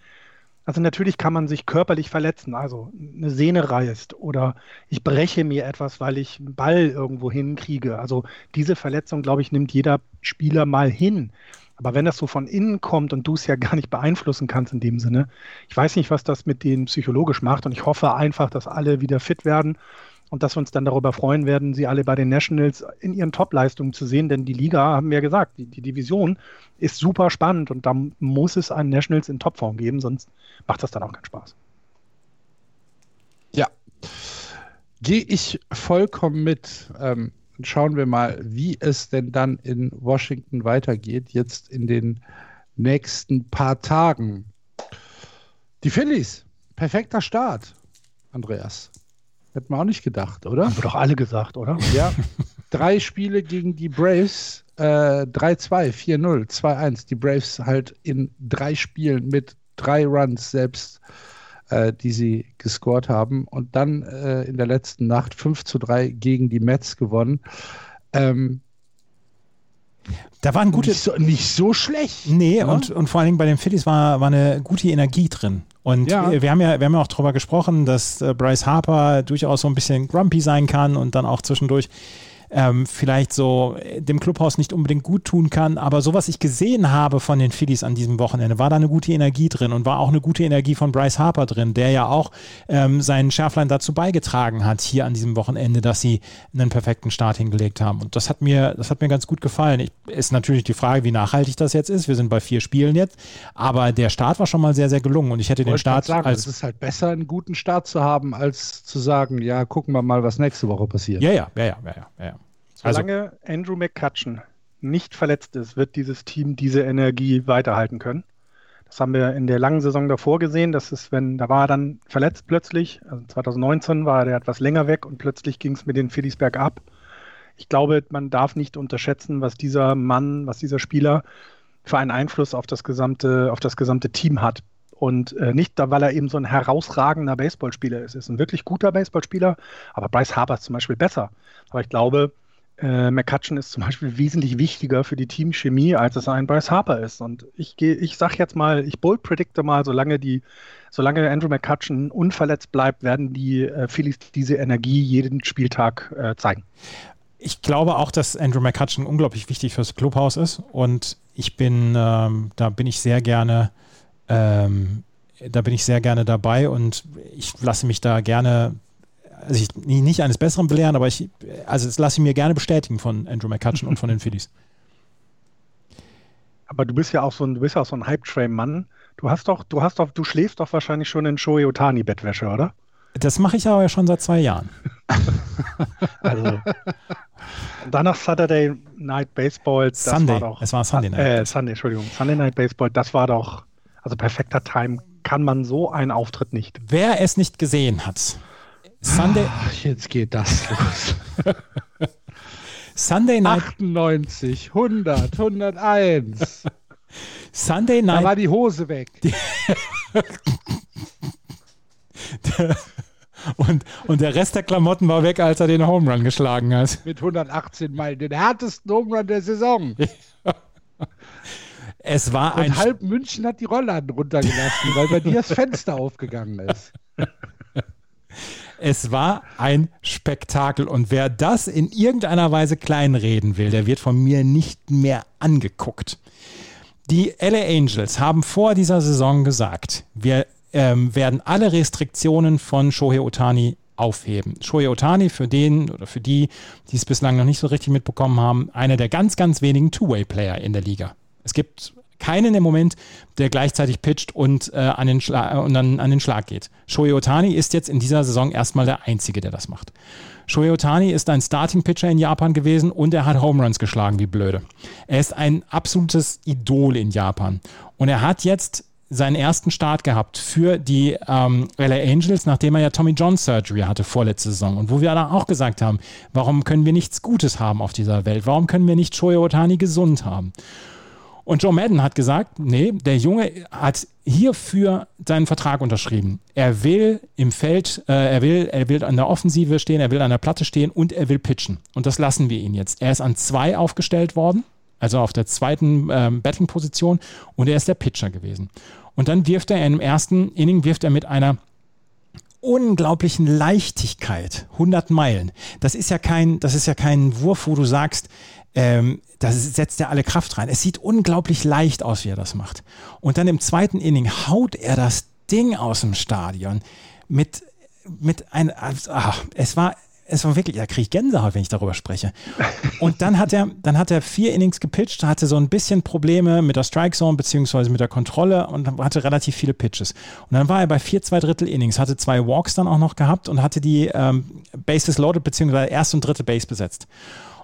also natürlich kann man sich körperlich verletzen, also eine Sehne reißt oder ich breche mir etwas, weil ich einen Ball irgendwo hinkriege. Also diese Verletzung, glaube ich, nimmt jeder Spieler mal hin. Aber wenn das so von innen kommt und du es ja gar nicht beeinflussen kannst in dem Sinne, ich weiß nicht, was das mit denen psychologisch macht und ich hoffe einfach, dass alle wieder fit werden und dass wir uns dann darüber freuen werden, sie alle bei den Nationals in ihren Top-Leistungen zu sehen, denn die Liga, haben wir ja gesagt, die, die, Division ist super spannend und da muss es einen Nationals in Topform geben, sonst macht das dann auch keinen Spaß. Ja, gehe ich vollkommen mit. Ähm, schauen wir mal, wie es denn dann in Washington weitergeht, jetzt in den nächsten paar Tagen. Die Phillies, perfekter Start, Andreas. Hätten wir auch nicht gedacht, oder? Haben wir doch alle gesagt, oder? Ja. Drei Spiele gegen die Braves, äh, 3-2, 4-0, 2-1. Die Braves halt in drei Spielen mit drei Runs selbst, äh, die sie gescored haben. Und dann äh, in der letzten Nacht 5 zu 3 gegen die Mets gewonnen. Ähm, da waren gute. Nicht so, nicht so schlecht. Nee, ne? und, und vor allen Dingen bei den Phillies war, war eine gute Energie drin. Und ja. wir, wir, haben ja, wir haben ja auch darüber gesprochen, dass äh, Bryce Harper durchaus so ein bisschen grumpy sein kann und dann auch zwischendurch ähm, vielleicht so äh, dem Clubhaus nicht unbedingt gut tun kann. Aber so, was ich gesehen habe von den Phillies an diesem Wochenende, war da eine gute Energie drin und war auch eine gute Energie von Bryce Harper drin, der ja auch ähm, seinen Schärflein dazu beigetragen hat, hier an diesem Wochenende, dass sie einen perfekten Start hingelegt haben. Und das hat mir, das hat mir ganz gut gefallen. Ich, ist natürlich die Frage, wie nachhaltig das jetzt ist. Wir sind bei vier Spielen jetzt, aber der Start war schon mal sehr, sehr gelungen und ich hätte ich den Start sagen, als es ist halt besser, einen guten Start zu haben, als zu sagen, ja, gucken wir mal, was nächste Woche passiert. Ja, ja, ja, ja, ja, ja. Solange also, Andrew McCutcheon nicht verletzt ist, wird dieses Team diese Energie weiterhalten können. Das haben wir in der langen Saison davor gesehen. Das ist, wenn, da war er dann verletzt plötzlich. Also 2019 war er etwas länger weg und plötzlich ging es mit den Phillies bergab. Ich glaube, man darf nicht unterschätzen, was dieser Mann, was dieser Spieler für einen Einfluss auf das gesamte, auf das gesamte Team hat. Und äh, nicht, weil er eben so ein herausragender Baseballspieler ist. Er ist ein wirklich guter Baseballspieler, aber Bryce Harper ist zum Beispiel besser. Aber ich glaube, äh, McCutcheon ist zum Beispiel wesentlich wichtiger für die Teamchemie, als es ein Bryce Harper ist. Und ich gehe, ich sag jetzt mal, ich bold predikte mal, solange die, solange Andrew McCutcheon unverletzt bleibt, werden die äh, Phillies diese Energie jeden Spieltag äh, zeigen. Ich glaube auch, dass Andrew McCutcheon unglaublich wichtig fürs Clubhaus ist. Und ich bin, ähm, da bin ich sehr gerne, ähm, da bin ich sehr gerne dabei und ich lasse mich da gerne also ich nicht eines Besseren belehren, aber ich, also das lasse ich mir gerne bestätigen von Andrew McCutcheon und von den Phillies. *laughs* Aber du bist ja auch so ein, du bist ja auch so ein Hype-Train-Mann. Du hast doch, du hast doch, du schläfst doch wahrscheinlich schon in Shohei Otani-Bettwäsche, oder? Das mache ich aber ja schon seit zwei Jahren. *laughs* also. Danach Saturday Night Baseball. Das Sunday. War doch, es war Sunday Night. Äh, Sunday, Entschuldigung. Sunday Night Baseball, das war doch, also perfekter Time kann man so einen Auftritt nicht. Wer es nicht gesehen hat, Sunday. Ach, jetzt geht das *laughs* los. Sunday Night. 98, 100, 101. Sunday Night. Da war die Hose weg. Die und, und der Rest der Klamotten war weg, als er den Home Run geschlagen hat. Mit 118 Meilen, den härtesten Home Run der Saison. *laughs* es war und ein. halb München hat die Rollladen runtergelassen, weil bei dir das Fenster aufgegangen ist. *laughs* Es war ein Spektakel und wer das in irgendeiner Weise kleinreden will, der wird von mir nicht mehr angeguckt. Die LA Angels haben vor dieser Saison gesagt, wir ähm, werden alle Restriktionen von Shohei Otani aufheben. Shohei Otani, für den oder für die, die es bislang noch nicht so richtig mitbekommen haben, einer der ganz, ganz wenigen Two-Way-Player in der Liga. Es gibt keinen im Moment, der gleichzeitig pitcht und, äh, an, den und dann an den Schlag geht. Shohei Otani ist jetzt in dieser Saison erstmal der Einzige, der das macht. Shohei Otani ist ein Starting-Pitcher in Japan gewesen und er hat Home Runs geschlagen, wie blöde. Er ist ein absolutes Idol in Japan. Und er hat jetzt seinen ersten Start gehabt für die ähm, LA Angels, nachdem er ja Tommy John Surgery hatte vorletzte Saison. Und wo wir dann auch gesagt haben, warum können wir nichts Gutes haben auf dieser Welt? Warum können wir nicht Shohei Otani gesund haben? Und Joe Madden hat gesagt, nee, der Junge hat hierfür seinen Vertrag unterschrieben. Er will im Feld, äh, er will, er will an der Offensive stehen, er will an der Platte stehen und er will pitchen. Und das lassen wir ihn jetzt. Er ist an zwei aufgestellt worden, also auf der zweiten ähm, Betting-Position und er ist der Pitcher gewesen. Und dann wirft er im ersten Inning wirft er mit einer unglaublichen Leichtigkeit 100 Meilen. Das ist ja kein, das ist ja kein Wurf, wo du sagst, ähm, da setzt er alle Kraft rein. Es sieht unglaublich leicht aus, wie er das macht. Und dann im zweiten Inning haut er das Ding aus dem Stadion mit, mit ein, ach, es war, es war wirklich, da kriege ich Gänsehaut, wenn ich darüber spreche. Und dann hat er, dann hat er vier Innings gepitcht, hatte so ein bisschen Probleme mit der Strike Zone beziehungsweise mit der Kontrolle und hatte relativ viele Pitches. Und dann war er bei vier, zwei Drittel Innings, hatte zwei Walks dann auch noch gehabt und hatte die ähm, Bases loaded beziehungsweise erste und dritte Base besetzt.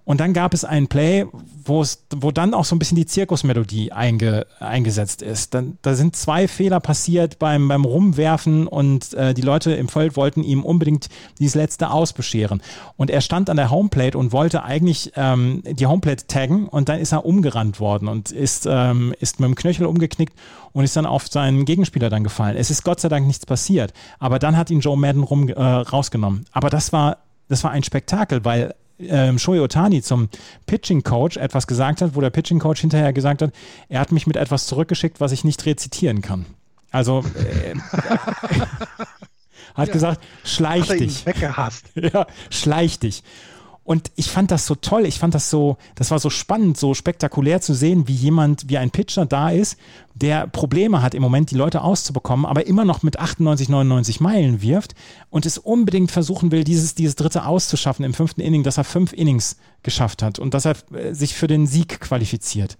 Und dann gab es ein Play, wo dann auch so ein bisschen die Zirkusmelodie einge, eingesetzt ist. Dann, da sind zwei Fehler passiert beim, beim Rumwerfen und äh, die Leute im Feld wollten ihm unbedingt dieses letzte ausbescheren. Und er stand an der Homeplate und wollte eigentlich ähm, die Homeplate taggen und dann ist er umgerannt worden und ist, ähm, ist mit dem Knöchel umgeknickt und ist dann auf seinen Gegenspieler dann gefallen. Es ist Gott sei Dank nichts passiert. Aber dann hat ihn Joe Madden rum, äh, rausgenommen. Aber das war, das war ein Spektakel, weil ähm, Shohei Otani zum Pitching Coach etwas gesagt hat, wo der Pitching Coach hinterher gesagt hat, er hat mich mit etwas zurückgeschickt, was ich nicht rezitieren kann. Also äh, *laughs* hat ja. gesagt, schleich hat dich. Weggehasst. *laughs* ja, schleich dich. Und ich fand das so toll, ich fand das so, das war so spannend, so spektakulär zu sehen, wie jemand, wie ein Pitcher da ist, der Probleme hat im Moment, die Leute auszubekommen, aber immer noch mit 98, 99 Meilen wirft und es unbedingt versuchen will, dieses, dieses dritte auszuschaffen im fünften Inning, dass er fünf Innings geschafft hat und dass er äh, sich für den Sieg qualifiziert.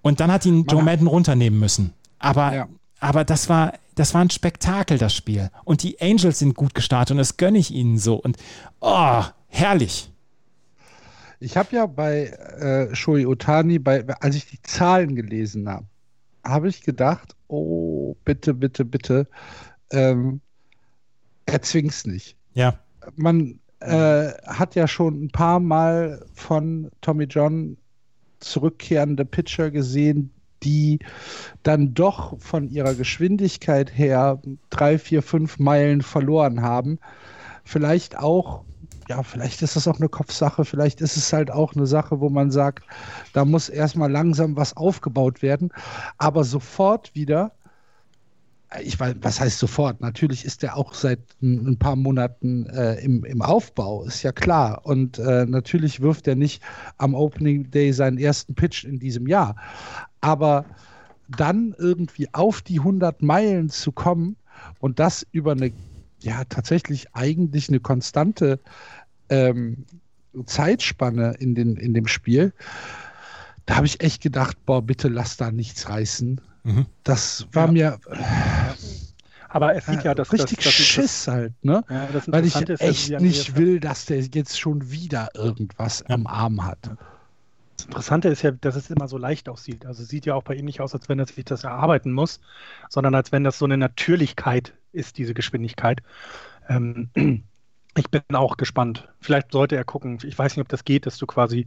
Und dann hat ihn Joe Madden runternehmen müssen. Aber, ja. aber das war, das war ein Spektakel, das Spiel. Und die Angels sind gut gestartet und das gönne ich ihnen so. Und oh, herrlich. Ich habe ja bei äh, Shoei Otani, bei, als ich die Zahlen gelesen habe, habe ich gedacht, oh, bitte, bitte, bitte, ähm, erzwing's nicht. Ja. Man äh, hat ja schon ein paar Mal von Tommy John zurückkehrende Pitcher gesehen, die dann doch von ihrer Geschwindigkeit her drei, vier, fünf Meilen verloren haben. Vielleicht auch ja, vielleicht ist das auch eine Kopfsache, vielleicht ist es halt auch eine Sache, wo man sagt, da muss erstmal langsam was aufgebaut werden, aber sofort wieder, ich weiß, was heißt sofort? Natürlich ist der auch seit ein, paar Monaten äh, im, im Aufbau, ist ja klar. Und äh, natürlich wirft er nicht am Opening Day seinen ersten Pitch in diesem Jahr. Aber dann irgendwie auf die 100 Meilen zu kommen und das über eine ja tatsächlich eigentlich eine konstante ähm, Zeitspanne in, den, in dem Spiel, da habe ich echt gedacht, boah, bitte lass da nichts reißen. Mhm. Das war ja. mir. aber es sieht ja, dass richtig das, das Schiss das, halt, ne? Ja, Weil ich echt ja, nicht will, dass der jetzt schon wieder irgendwas am Arm hat. Das Interessante ist ja, dass es immer so leicht aussieht. Also es sieht ja auch bei ihm nicht aus, als wenn er sich das erarbeiten muss, sondern als wenn das so eine Natürlichkeit ist, diese Geschwindigkeit. Ähm, ich bin auch gespannt. Vielleicht sollte er gucken. Ich weiß nicht, ob das geht, dass du quasi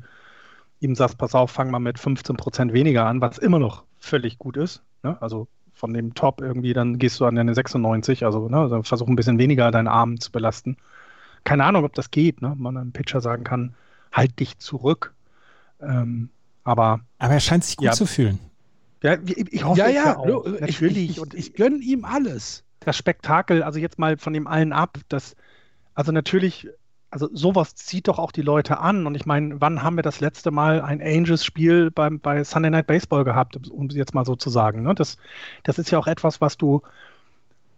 ihm sagst, pass auf, fang mal mit 15 Prozent weniger an, was immer noch völlig gut ist. Ne? Also von dem Top irgendwie, dann gehst du an deine 96, also, ne? also versuch ein bisschen weniger deinen Arm zu belasten. Keine Ahnung, ob das geht, ne? man einem Pitcher sagen kann, halt dich zurück. Ähm, aber, aber er scheint sich gut ja, zu fühlen. Ja, ich hoffe, ja, ja, auch. natürlich. Ich, ich, und ich gönne ihm alles. Das Spektakel, also jetzt mal von dem allen ab, das, also natürlich, also sowas zieht doch auch die Leute an. Und ich meine, wann haben wir das letzte Mal ein Angels-Spiel bei Sunday Night Baseball gehabt, um es jetzt mal so zu sagen. Ne? Das, das ist ja auch etwas, was du,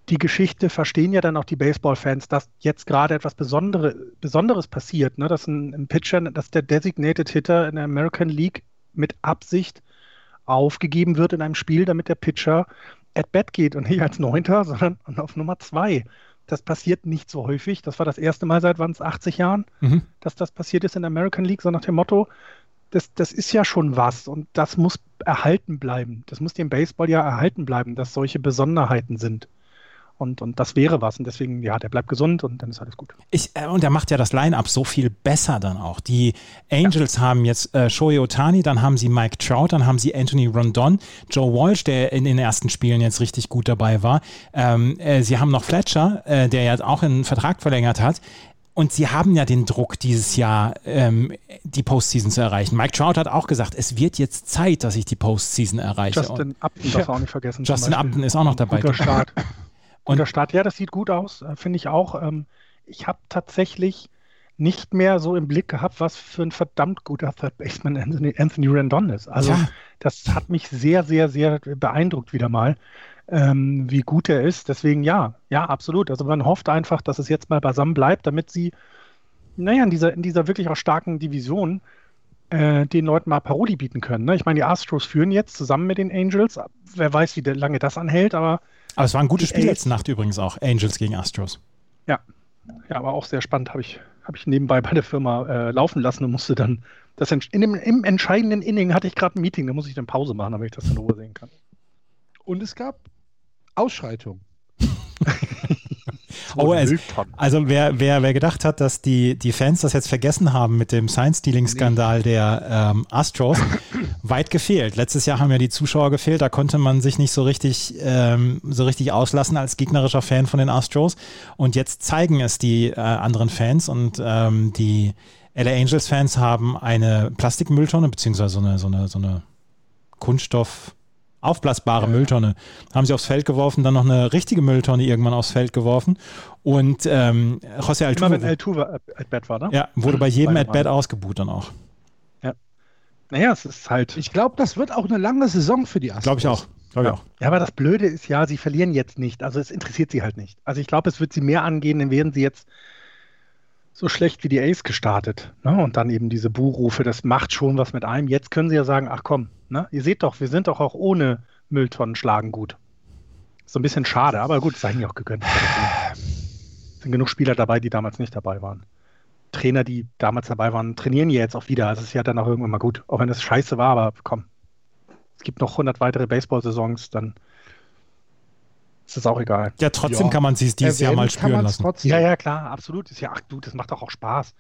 die Geschichte verstehen ja dann auch die Baseball-Fans, dass jetzt gerade etwas Besondere, Besonderes passiert, ne? dass ein, ein Pitcher, dass der Designated Hitter in der American League mit Absicht aufgegeben wird in einem Spiel, damit der Pitcher at bat geht und nicht als Neunter, sondern auf Nummer zwei. Das passiert nicht so häufig. Das war das erste Mal seit wann es 80 Jahren, mhm. dass das passiert ist in der American League, so nach dem Motto, das, das ist ja schon was und das muss erhalten bleiben. Das muss dem Baseball ja erhalten bleiben, dass solche Besonderheiten sind. Und, und das wäre was. Und deswegen, ja, der bleibt gesund und dann ist alles gut. Ich, äh, und er macht ja das Line-Up so viel besser dann auch. Die Angels ja. haben jetzt äh, Shohei Otani, dann haben sie Mike Trout, dann haben sie Anthony Rondon, Joe Walsh, der in den ersten Spielen jetzt richtig gut dabei war. Ähm, äh, sie haben noch Fletcher, äh, der jetzt auch einen Vertrag verlängert hat. Und sie haben ja den Druck, dieses Jahr ähm, die Postseason zu erreichen. Mike Trout hat auch gesagt, es wird jetzt Zeit, dass ich die Postseason erreiche. Justin Upton darf auch nicht vergessen. Justin Upton ist auch noch dabei. Guter Start. *laughs* Und der Start, ja, das sieht gut aus, äh, finde ich auch. Ähm, ich habe tatsächlich nicht mehr so im Blick gehabt, was für ein verdammt guter Third Baseman Anthony, Anthony Rendon ist. Also ja. das hat mich sehr, sehr, sehr beeindruckt wieder mal, ähm, wie gut er ist. Deswegen ja, ja, absolut. Also man hofft einfach, dass es jetzt mal beisammen bleibt, damit sie naja, in dieser, in dieser wirklich auch starken Division äh, den Leuten mal Paroli bieten können. Ne? Ich meine, die Astros führen jetzt zusammen mit den Angels. Wer weiß, wie lange das anhält, aber. Aber es war ein gutes Spiel letzte Nacht übrigens auch, Angels gegen Astros. Ja, ja, aber auch sehr spannend, habe ich, hab ich nebenbei bei der Firma äh, laufen lassen und musste dann das in dem, im entscheidenden Inning hatte ich gerade ein Meeting, da muss ich dann Pause machen, damit ich das in Ruhe sehen kann. Und es gab Ausschreitungen. *laughs* oh, es, also wer, wer, wer gedacht hat, dass die, die Fans das jetzt vergessen haben mit dem Science-Stealing-Skandal der ähm, Astros, *coughs* weit gefehlt. Letztes Jahr haben ja die Zuschauer gefehlt, da konnte man sich nicht so richtig, ähm, so richtig auslassen als gegnerischer Fan von den Astros. Und jetzt zeigen es die äh, anderen Fans und ähm, die LA Angels Fans haben eine Plastikmülltonne, beziehungsweise so eine, so eine, so eine Kunststoff- aufblasbare ja. Mülltonne. Haben sie aufs Feld geworfen, dann noch eine richtige Mülltonne irgendwann aufs Feld geworfen. Und ähm, José Altuve. Immer wenn Altuve at bat war, ne? Ja, wurde bei jedem at bat ausgebuht dann auch. Ja. Naja, es ist halt. Ich glaube, das wird auch eine lange Saison für die Astros. Glaube ich auch. Glaube ja. auch. Ja, aber das Blöde ist ja, sie verlieren jetzt nicht. Also es interessiert sie halt nicht. Also ich glaube, es wird sie mehr angehen, dann werden sie jetzt so schlecht wie die Ace gestartet. Ne? Und dann eben diese Buhrufe, das macht schon was mit einem. Jetzt können sie ja sagen, ach komm, ne? ihr seht doch, wir sind doch auch ohne Mülltonnen schlagen gut. So ein bisschen schade, aber gut, sei mir auch gegönnt. Es sind genug Spieler dabei, die damals nicht dabei waren. Trainer, die damals dabei waren, trainieren ja jetzt auch wieder. Also es ist ja dann auch irgendwann mal gut. Auch wenn das scheiße war, aber komm. Es gibt noch 100 weitere Baseball-Saisons, dann ist das auch egal. Ja, trotzdem ja. kann man sie dieses Jahr mal spüren lassen. Trotzdem. Ja, ja, klar, absolut. Ist ja, ach du, das macht doch auch Spaß.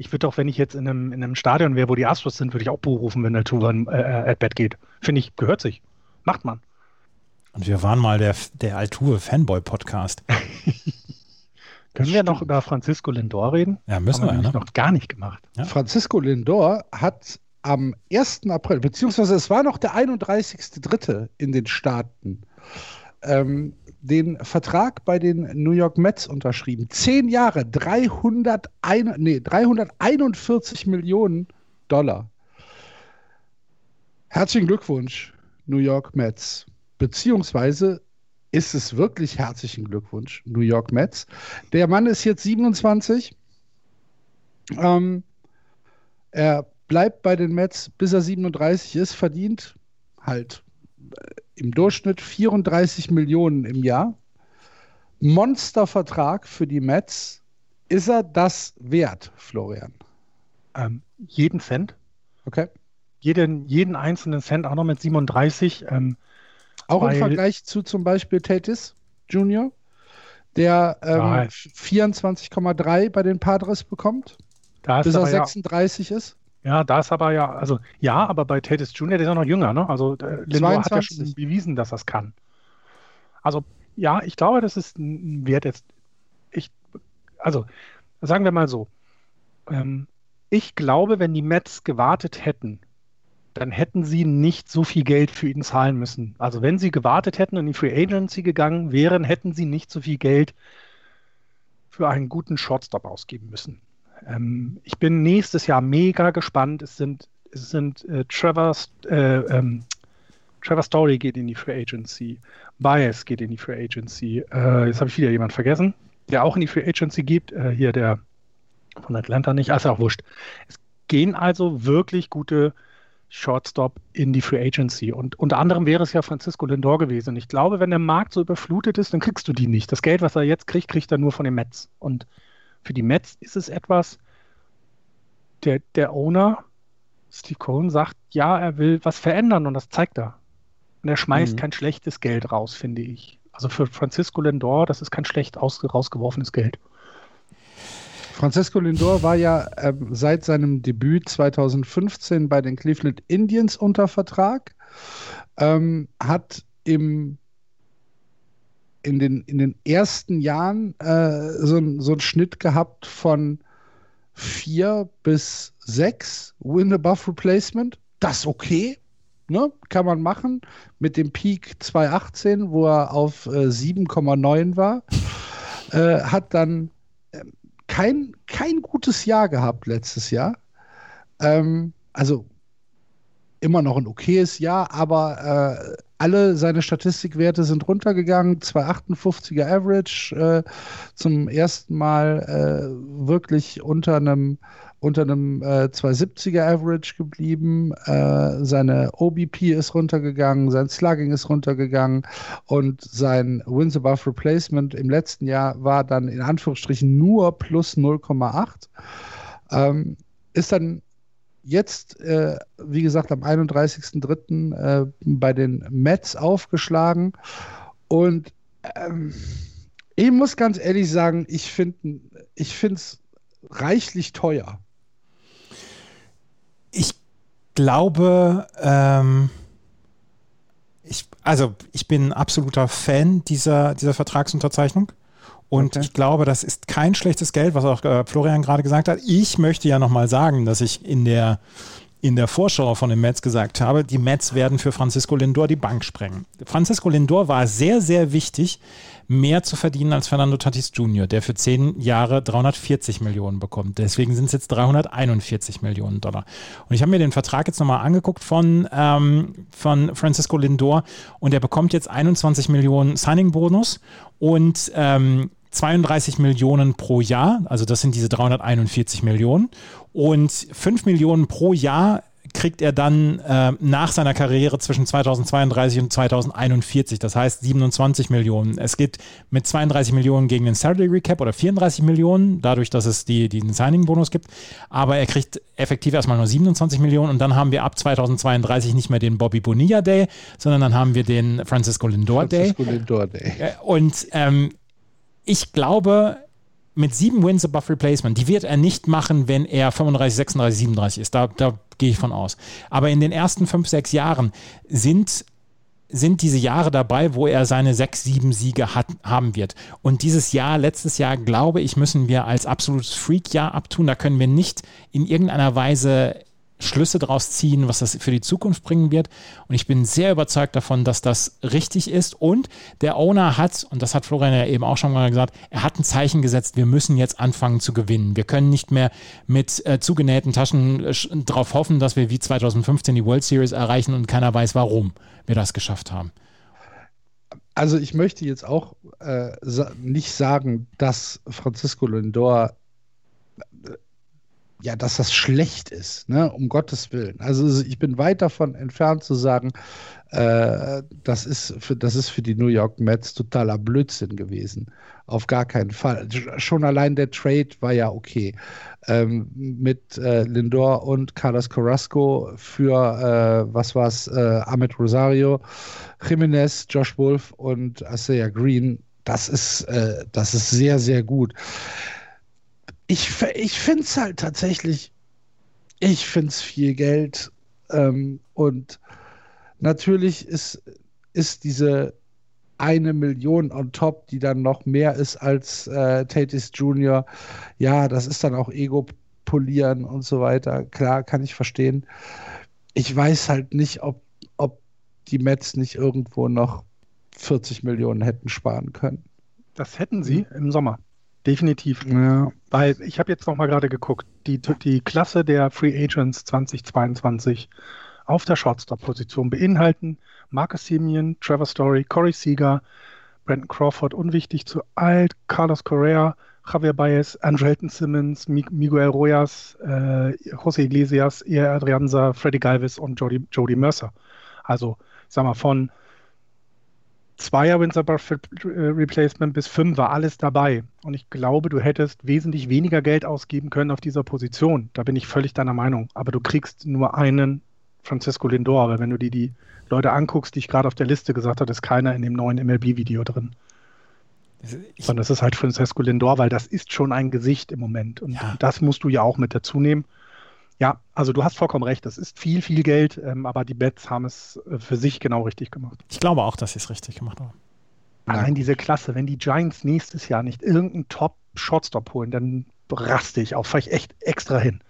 Ich würde doch, wenn ich jetzt in einem, in einem Stadion wäre, wo die Astros sind, würde ich auch berufen, wenn der Tuva äh, at Bett geht. Finde ich, gehört sich. Macht man. Und wir waren mal der, der Altuve-Fanboy-Podcast. *laughs* Können wir noch über Francisco Lindor reden? Ja, müssen Haben wir. wir ne? noch gar nicht gemacht. Ja. Francisco Lindor hat am 1. April, beziehungsweise es war noch der 31.3. in den Staaten, ähm, den Vertrag bei den New York Mets unterschrieben. Zehn Jahre, 301, nee, 341 Millionen Dollar. Herzlichen Glückwunsch, New York Mets. Beziehungsweise ist es wirklich herzlichen Glückwunsch, New York Mets. Der Mann ist jetzt 27. Ähm, er bleibt bei den Mets, bis er 37 ist, verdient halt im Durchschnitt 34 Millionen im Jahr. Monstervertrag für die Mets. Ist er das wert, Florian? Ähm, jeden Cent. Okay. Jeden, jeden einzelnen Cent, auch noch mit 37. Ähm, auch im Vergleich zu zum Beispiel Tatis Jr., der ähm, 24,3 bei den Padres bekommt, bis er 36 ja, ist. Ja, da ist aber ja, also ja, aber bei Tatis Jr., der ist ja noch jünger, ne? Also äh, hat ja schon bewiesen, dass das kann. Also ja, ich glaube, das ist ein Wert jetzt. Ich, also sagen wir mal so. Ähm, ich glaube, wenn die Mets gewartet hätten, dann hätten sie nicht so viel Geld für ihn zahlen müssen. Also wenn sie gewartet hätten und in die Free Agency gegangen wären, hätten sie nicht so viel Geld für einen guten Shortstop ausgeben müssen. Ähm, ich bin nächstes Jahr mega gespannt. Es sind, es sind äh, Trevor, äh, ähm, Trevor Story geht in die Free Agency, Bias geht in die Free Agency. Äh, jetzt habe ich wieder jemanden vergessen, der auch in die Free Agency geht. Äh, hier der von Atlanta nicht. Also auch wurscht. Es gehen also wirklich gute Shortstop in die Free Agency. Und unter anderem wäre es ja Francisco Lindor gewesen. Ich glaube, wenn der Markt so überflutet ist, dann kriegst du die nicht. Das Geld, was er jetzt kriegt, kriegt er nur von den Mets. Und für die Mets ist es etwas, der, der Owner, Steve Cohen, sagt, ja, er will was verändern und das zeigt er. Und er schmeißt mhm. kein schlechtes Geld raus, finde ich. Also für Francisco Lindor, das ist kein schlecht aus, rausgeworfenes Geld. Francisco Lindor war ja äh, seit seinem Debüt 2015 bei den Cleveland Indians unter Vertrag, ähm, hat im in den, in den ersten Jahren äh, so, so einen Schnitt gehabt von vier bis sechs Win above Replacement. Das okay, ne? kann man machen. Mit dem Peak 2018, wo er auf äh, 7,9 war, *laughs* äh, hat dann äh, kein, kein gutes Jahr gehabt letztes Jahr. Ähm, also immer noch ein okayes Jahr, aber äh, alle seine Statistikwerte sind runtergegangen. 258er Average äh, zum ersten Mal äh, wirklich unter einem unter einem äh, 270er Average geblieben. Äh, seine OBP ist runtergegangen, sein Slugging ist runtergegangen und sein Wins Above Replacement im letzten Jahr war dann in Anführungsstrichen nur plus 0,8. Ähm, ist dann jetzt, äh, wie gesagt, am 31.03. Äh, bei den Mets aufgeschlagen. Und ähm, ich muss ganz ehrlich sagen, ich finde es reichlich teuer. Ich glaube, ähm, ich, also ich bin ein absoluter Fan dieser, dieser Vertragsunterzeichnung. Und okay. ich glaube, das ist kein schlechtes Geld, was auch äh, Florian gerade gesagt hat. Ich möchte ja nochmal sagen, dass ich in der, in der Vorschau von den Mets gesagt habe, die Mets werden für Francisco Lindor die Bank sprengen. Francisco Lindor war sehr, sehr wichtig mehr zu verdienen als Fernando Tatis Jr., der für zehn Jahre 340 Millionen bekommt. Deswegen sind es jetzt 341 Millionen Dollar. Und ich habe mir den Vertrag jetzt nochmal angeguckt von, ähm, von Francisco Lindor und er bekommt jetzt 21 Millionen Signing-Bonus und ähm, 32 Millionen pro Jahr, also das sind diese 341 Millionen und 5 Millionen pro Jahr kriegt er dann äh, nach seiner Karriere zwischen 2032 und 2041, das heißt 27 Millionen. Es geht mit 32 Millionen gegen den Salary Recap oder 34 Millionen, dadurch, dass es die, den Signing-Bonus gibt. Aber er kriegt effektiv erstmal nur 27 Millionen und dann haben wir ab 2032 nicht mehr den Bobby Bonilla Day, sondern dann haben wir den Francisco Lindor Day. Francisco Lindor Day. Äh, und ähm, ich glaube, mit sieben Wins above Replacement, die wird er nicht machen, wenn er 35, 36, 37 ist. Da, da gehe ich von aus. Aber in den ersten fünf, sechs Jahren sind sind diese Jahre dabei, wo er seine sechs, sieben Siege hat, haben wird. Und dieses Jahr, letztes Jahr, glaube ich, müssen wir als absolutes Freak-Jahr abtun. Da können wir nicht in irgendeiner Weise Schlüsse daraus ziehen, was das für die Zukunft bringen wird. Und ich bin sehr überzeugt davon, dass das richtig ist. Und der Owner hat, und das hat Florian ja eben auch schon mal gesagt, er hat ein Zeichen gesetzt, wir müssen jetzt anfangen zu gewinnen. Wir können nicht mehr mit äh, zugenähten Taschen äh, darauf hoffen, dass wir wie 2015 die World Series erreichen und keiner weiß, warum wir das geschafft haben. Also ich möchte jetzt auch äh, nicht sagen, dass Francisco Lindor ja, dass das schlecht ist, ne? um Gottes Willen. Also ich bin weit davon entfernt zu sagen, äh, das, ist für, das ist für die New York Mets totaler Blödsinn gewesen. Auf gar keinen Fall. Schon allein der Trade war ja okay. Ähm, mit äh, Lindor und Carlos Carrasco für, äh, was war's, äh, Ahmed Rosario, Jimenez, Josh Wolf und Isaiah Green. Das ist, äh, das ist sehr, sehr gut ich, ich finde es halt tatsächlich, ich finde es viel Geld. Ähm, und natürlich ist, ist diese eine Million on top, die dann noch mehr ist als äh, Tatis Junior. Ja, das ist dann auch Ego polieren und so weiter. Klar, kann ich verstehen. Ich weiß halt nicht, ob, ob die Mets nicht irgendwo noch 40 Millionen hätten sparen können. Das hätten sie im Sommer. Definitiv. Ja. Weil ich habe jetzt noch mal gerade geguckt, die, die Klasse der Free Agents 2022 auf der Shortstop-Position beinhalten Marcus Simeon, Trevor Story, Corey Seager, Brandon Crawford, unwichtig zu alt, Carlos Correa, Javier Baez, Andrelton Simmons, Miguel Rojas, äh, José Iglesias, Eir Adrianza, Freddy Galvis und Jody, Jody Mercer. Also, sag mal, von Zweier Windsor Replacement bis fünf war alles dabei. Und ich glaube, du hättest wesentlich weniger Geld ausgeben können auf dieser Position. Da bin ich völlig deiner Meinung. Aber du kriegst nur einen Francisco Lindor. Aber wenn du dir die Leute anguckst, die ich gerade auf der Liste gesagt habe, ist keiner in dem neuen MLB-Video drin. Ich Sondern es ist halt Francisco Lindor, weil das ist schon ein Gesicht im Moment. Und ja. das musst du ja auch mit dazu nehmen. Ja, also du hast vollkommen recht. Das ist viel, viel Geld, ähm, aber die Bets haben es äh, für sich genau richtig gemacht. Ich glaube auch, dass sie es richtig gemacht haben. Allein diese Klasse, wenn die Giants nächstes Jahr nicht irgendeinen Top-Shortstop holen, dann raste ich auf. Fahre ich echt extra hin.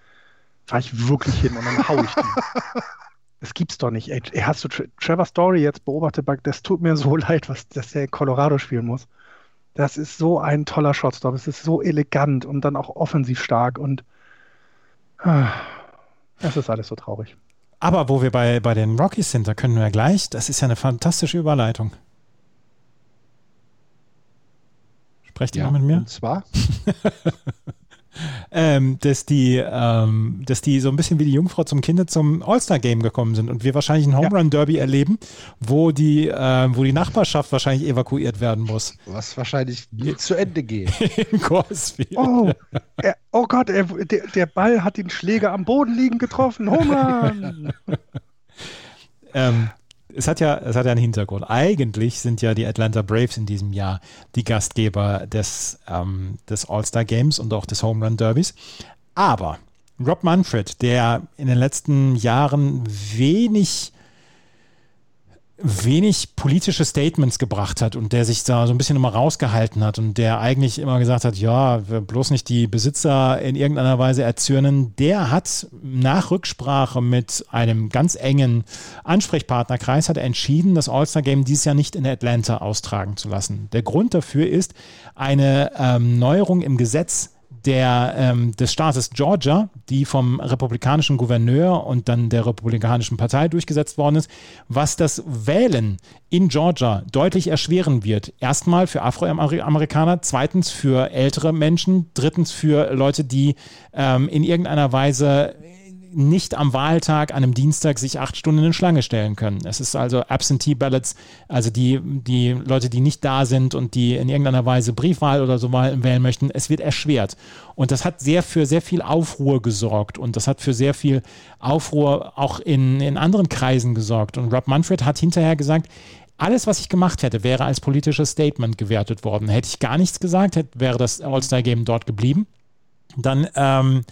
Fahre ich wirklich hin und dann haue ich die. *laughs* das gibt's doch nicht. Ey, hast du Trevor Story jetzt beobachtet? Das tut mir so *laughs* leid, was, dass der in Colorado spielen muss. Das ist so ein toller Shortstop. Es ist so elegant und dann auch offensiv stark und. Ah. Es ist alles so traurig. aber wo wir bei, bei den Rockies sind, da können wir gleich, das ist ja eine fantastische Überleitung. Sprecht ihr ja, noch mit mir? Und zwar? *laughs* ähm, dass, die, ähm, dass die so ein bisschen wie die Jungfrau zum Kinder zum All-Star-Game gekommen sind und wir wahrscheinlich ein Home Run Derby erleben, wo die, äh, wo die Nachbarschaft wahrscheinlich evakuiert werden muss. Was wahrscheinlich nie zu Ende geht. *laughs* In Corsfield. Oh, er, oh Gott, er, der, der Ball hat den Schläger am Boden liegen getroffen. Home Run! *laughs* ähm, es hat ja, es hat ja einen Hintergrund. Eigentlich sind ja die Atlanta Braves in diesem Jahr die Gastgeber des, ähm, des All-Star Games und auch des Home Run Derbys. Aber Rob Manfred, der in den letzten Jahren wenig wenig politische Statements gebracht hat und der sich da so ein bisschen immer rausgehalten hat und der eigentlich immer gesagt hat, ja, bloß nicht die Besitzer in irgendeiner Weise erzürnen, der hat nach Rücksprache mit einem ganz engen Ansprechpartnerkreis hat er entschieden, das All-Star-Game dieses Jahr nicht in Atlanta austragen zu lassen. Der Grund dafür ist eine ähm, Neuerung im Gesetz, der, ähm, des Staates Georgia, die vom republikanischen Gouverneur und dann der republikanischen Partei durchgesetzt worden ist, was das Wählen in Georgia deutlich erschweren wird. Erstmal für Afroamerikaner, zweitens für ältere Menschen, drittens für Leute, die ähm, in irgendeiner Weise nicht am Wahltag, an einem Dienstag, sich acht Stunden in Schlange stellen können. Es ist also Absentee Ballots, also die, die Leute, die nicht da sind und die in irgendeiner Weise Briefwahl oder so wählen möchten, es wird erschwert. Und das hat sehr für sehr viel Aufruhr gesorgt und das hat für sehr viel Aufruhr auch in, in anderen Kreisen gesorgt. Und Rob Manfred hat hinterher gesagt, alles, was ich gemacht hätte, wäre als politisches Statement gewertet worden. Hätte ich gar nichts gesagt, hätte, wäre das All-Star-Game dort geblieben. Dann ähm,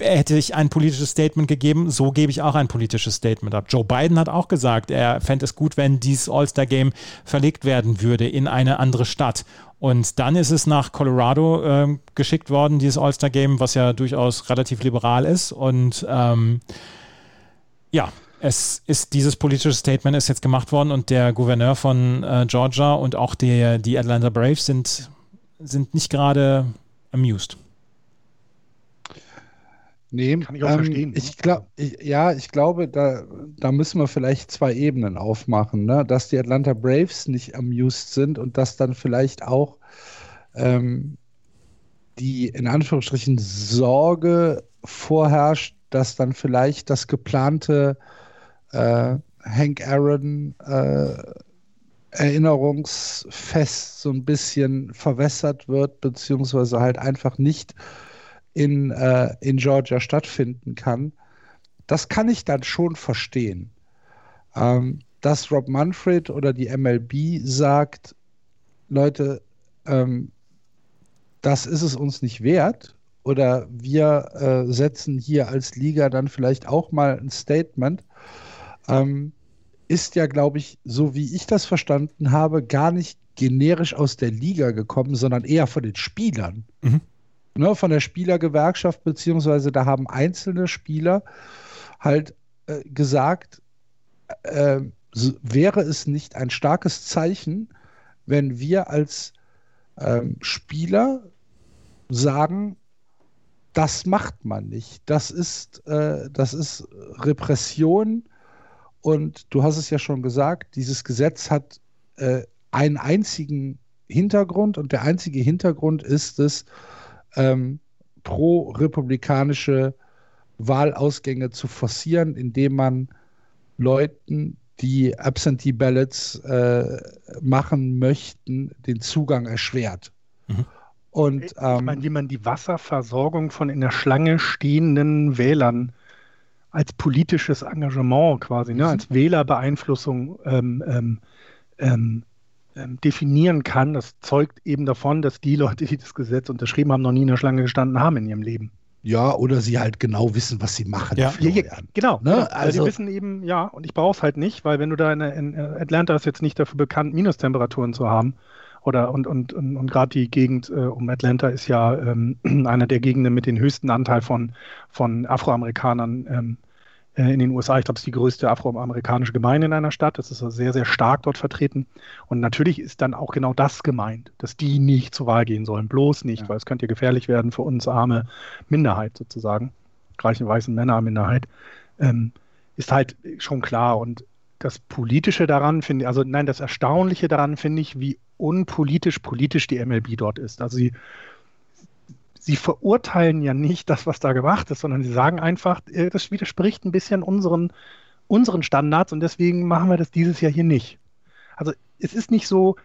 hätte ich ein politisches Statement gegeben, so gebe ich auch ein politisches Statement ab. Joe Biden hat auch gesagt, er fände es gut, wenn dieses All-Star-Game verlegt werden würde in eine andere Stadt. Und dann ist es nach Colorado äh, geschickt worden, dieses All-Star-Game, was ja durchaus relativ liberal ist. Und ähm, ja, es ist dieses politische Statement ist jetzt gemacht worden und der Gouverneur von äh, Georgia und auch die, die Atlanta Braves sind, sind nicht gerade amused. Nee, kann ich auch ähm, verstehen. Ich glaube, ja, ich glaube, da, da müssen wir vielleicht zwei Ebenen aufmachen, ne? dass die Atlanta Braves nicht amused sind und dass dann vielleicht auch ähm, die in Anführungsstrichen Sorge vorherrscht, dass dann vielleicht das geplante äh, Hank Aaron äh, Erinnerungsfest so ein bisschen verwässert wird, beziehungsweise halt einfach nicht in, äh, in Georgia stattfinden kann, das kann ich dann schon verstehen. Ähm, dass Rob Manfred oder die MLB sagt, Leute, ähm, das ist es uns nicht wert oder wir äh, setzen hier als Liga dann vielleicht auch mal ein Statement, ähm, ist ja, glaube ich, so wie ich das verstanden habe, gar nicht generisch aus der Liga gekommen, sondern eher von den Spielern. Mhm ne, von der Spielergewerkschaft, beziehungsweise da haben einzelne Spieler halt äh, gesagt, äh, wäre es nicht ein starkes Zeichen, wenn wir als ähm, Spieler sagen, das macht man nicht. Das ist, äh, das ist Repression. Und du hast es ja schon gesagt, dieses Gesetz hat äh, einen einzigen Hintergrund und der einzige Hintergrund ist es, ähm, pro-republikanische Wahlausgänge zu forcieren, indem man Leuten, die Absentee Ballots äh, machen möchten, den Zugang erschwert. Mhm. Und, ich ähm, meine, wie man die Wasserversorgung von in der Schlange stehenden Wählern als politisches Engagement quasi, ne, mhm. als Wählerbeeinflussung ähm, ähm, ähm definieren kann, das zeugt eben davon, dass die Leute, die das Gesetz unterschrieben haben, noch nie in der Schlange gestanden haben in ihrem Leben. Ja, oder sie halt genau wissen, was sie machen. Ja, ja, genau. Ne? genau. Also, die wissen eben, ja, und ich brauche es halt nicht, weil wenn du da in, in, Atlanta ist jetzt nicht dafür bekannt, Minustemperaturen zu haben. Oder und, und, und, und gerade die Gegend äh, um Atlanta ist ja ähm, *clears throat* einer der Gegenden mit dem höchsten Anteil von, von Afroamerikanern ähm, äh, in den USA. Ich glaube, es ist die größte afroamerikanische Gemeinde in einer Stadt. Das ist also sehr, sehr stark dort vertreten. Und natürlich ist dann auch genau das gemeint, dass die nicht zur Wahl gehen sollen. Bloß nicht, ja. weil es könnte ja gefährlich werden für uns arme Minderheit sozusagen. Reichen weißen Männer Minderheit. Ähm, ist halt schon klar. Und das Politische daran finde ich, also nein, das Erstaunliche daran finde ich, wie unpolitisch politisch die MLB dort ist. Also sie, sie verurteilen ja nicht das, was da gemacht ist, sondern sie sagen einfach, äh, das widerspricht ein bisschen unseren, unseren Standards und deswegen machen wir das dieses Jahr hier nicht. Also es ist nicht so,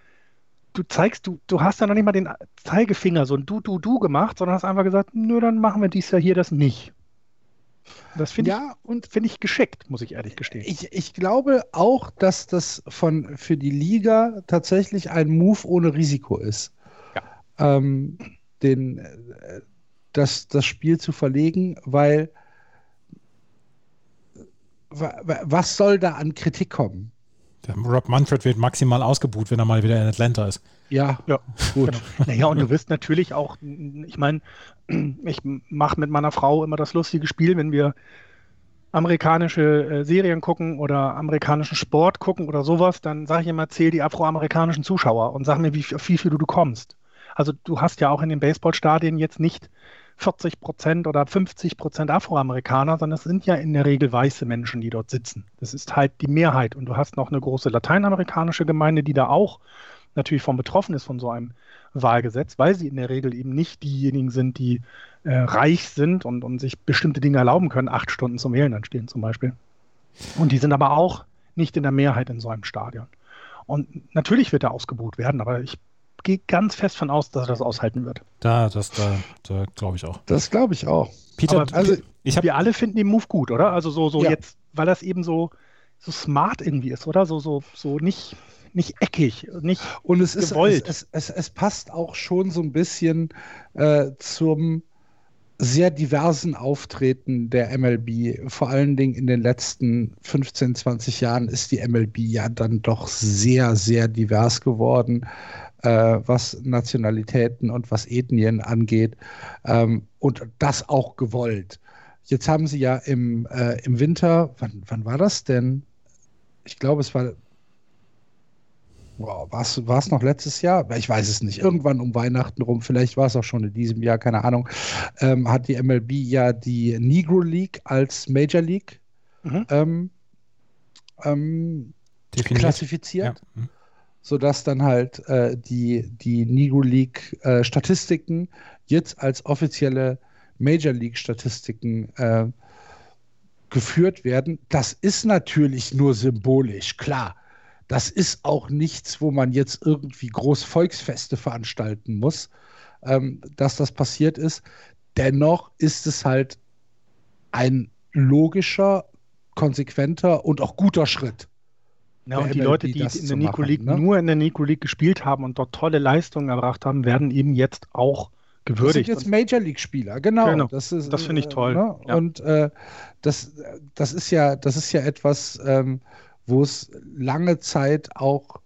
du zeigst, du, du hast ja noch nicht mal den Zeigefinger so ein Du, Du, Du gemacht, sondern hast einfach gesagt, nö, dann machen wir dieses Jahr hier das nicht. Das finde ja, ich, und finde ich geschickt, muss ich ehrlich gestehen. Ich, ich glaube auch, dass das von, für die Liga tatsächlich ein Move ohne Risiko ist. Ja. Ähm, den, das, das Spiel zu verlegen, weil was soll da an Kritik kommen? Der Rob Manfred wird maximal ausgebuht, wenn er mal wieder in Atlanta ist. Ja, ja, gut. Genau. Naja, und du wirst natürlich auch, ich meine, ich mache mit meiner Frau immer das lustige Spiel, wenn wir amerikanische äh, Serien gucken oder amerikanischen Sport gucken oder sowas, dann sage ich immer, zähl die afroamerikanischen Zuschauer und sag mir, wie, wie viel du kommst. Also du hast ja auch in den Baseballstadien jetzt nicht 40 Prozent oder 50 Prozent Afroamerikaner, sondern es sind ja in der Regel weiße Menschen, die dort sitzen. Das ist halt die Mehrheit. Und du hast noch eine große lateinamerikanische Gemeinde, die da auch natürlich von betroffen ist von so einem Wahlgesetz, weil sie in der Regel eben nicht diejenigen sind, die äh, reich sind und, und sich bestimmte Dinge erlauben können, acht Stunden zum Wählen dann stehen zum Beispiel. Und die sind aber auch nicht in der Mehrheit in so einem Stadion. Und natürlich wird er ausgebucht werden, aber ich gehe ganz fest von aus, dass er das aushalten wird. Da, das, da, da glaube ich auch. Das glaube ich auch. Peter, Aber also ich hab, wir alle finden den Move gut, oder? Also so, so ja. jetzt, weil das eben so, so smart irgendwie ist, oder? So, so, so nicht, nicht eckig, nicht und es gewollt. Ist, es, es, es, passt auch schon so ein bisschen äh, zum sehr diversen Auftreten der MLB. Vor allen Dingen in den letzten 15, 20 Jahren ist die MLB ja dann doch sehr, sehr divers geworden äh, was Nationalitäten und was Ethnien angeht. Ähm, und das auch gewollt. Jetzt haben sie ja im, äh, im Winter, wann, wann war das denn? Ich glaube, es war Wow, war es noch letztes Jahr? Ich weiß es nicht. Irgendwann um Weihnachten rum, vielleicht war es auch schon in diesem Jahr, keine Ahnung, ähm, hat die MLB ja die Negro League als Major League mhm. ähm, ähm, klassifiziert. Ja. Mhm sodass dann halt äh, die, die Negro League äh, Statistiken jetzt als offizielle Major League Statistiken äh, geführt werden. Das ist natürlich nur symbolisch, klar. Das ist auch nichts, wo man jetzt irgendwie groß Volksfeste veranstalten muss, ähm, dass das passiert ist. Dennoch ist es halt ein logischer, konsequenter und auch guter Schritt. Ja, und die Leute, die in der Nico League ne? nur in der Nico League gespielt haben und dort tolle Leistungen erbracht haben, werden eben jetzt auch gewürdigt. Das sind jetzt Major League Spieler, genau. genau. Das, das finde ich toll. Ne? Ja. Und äh, das, das ist ja, das ist ja etwas, ähm, wo es lange Zeit auch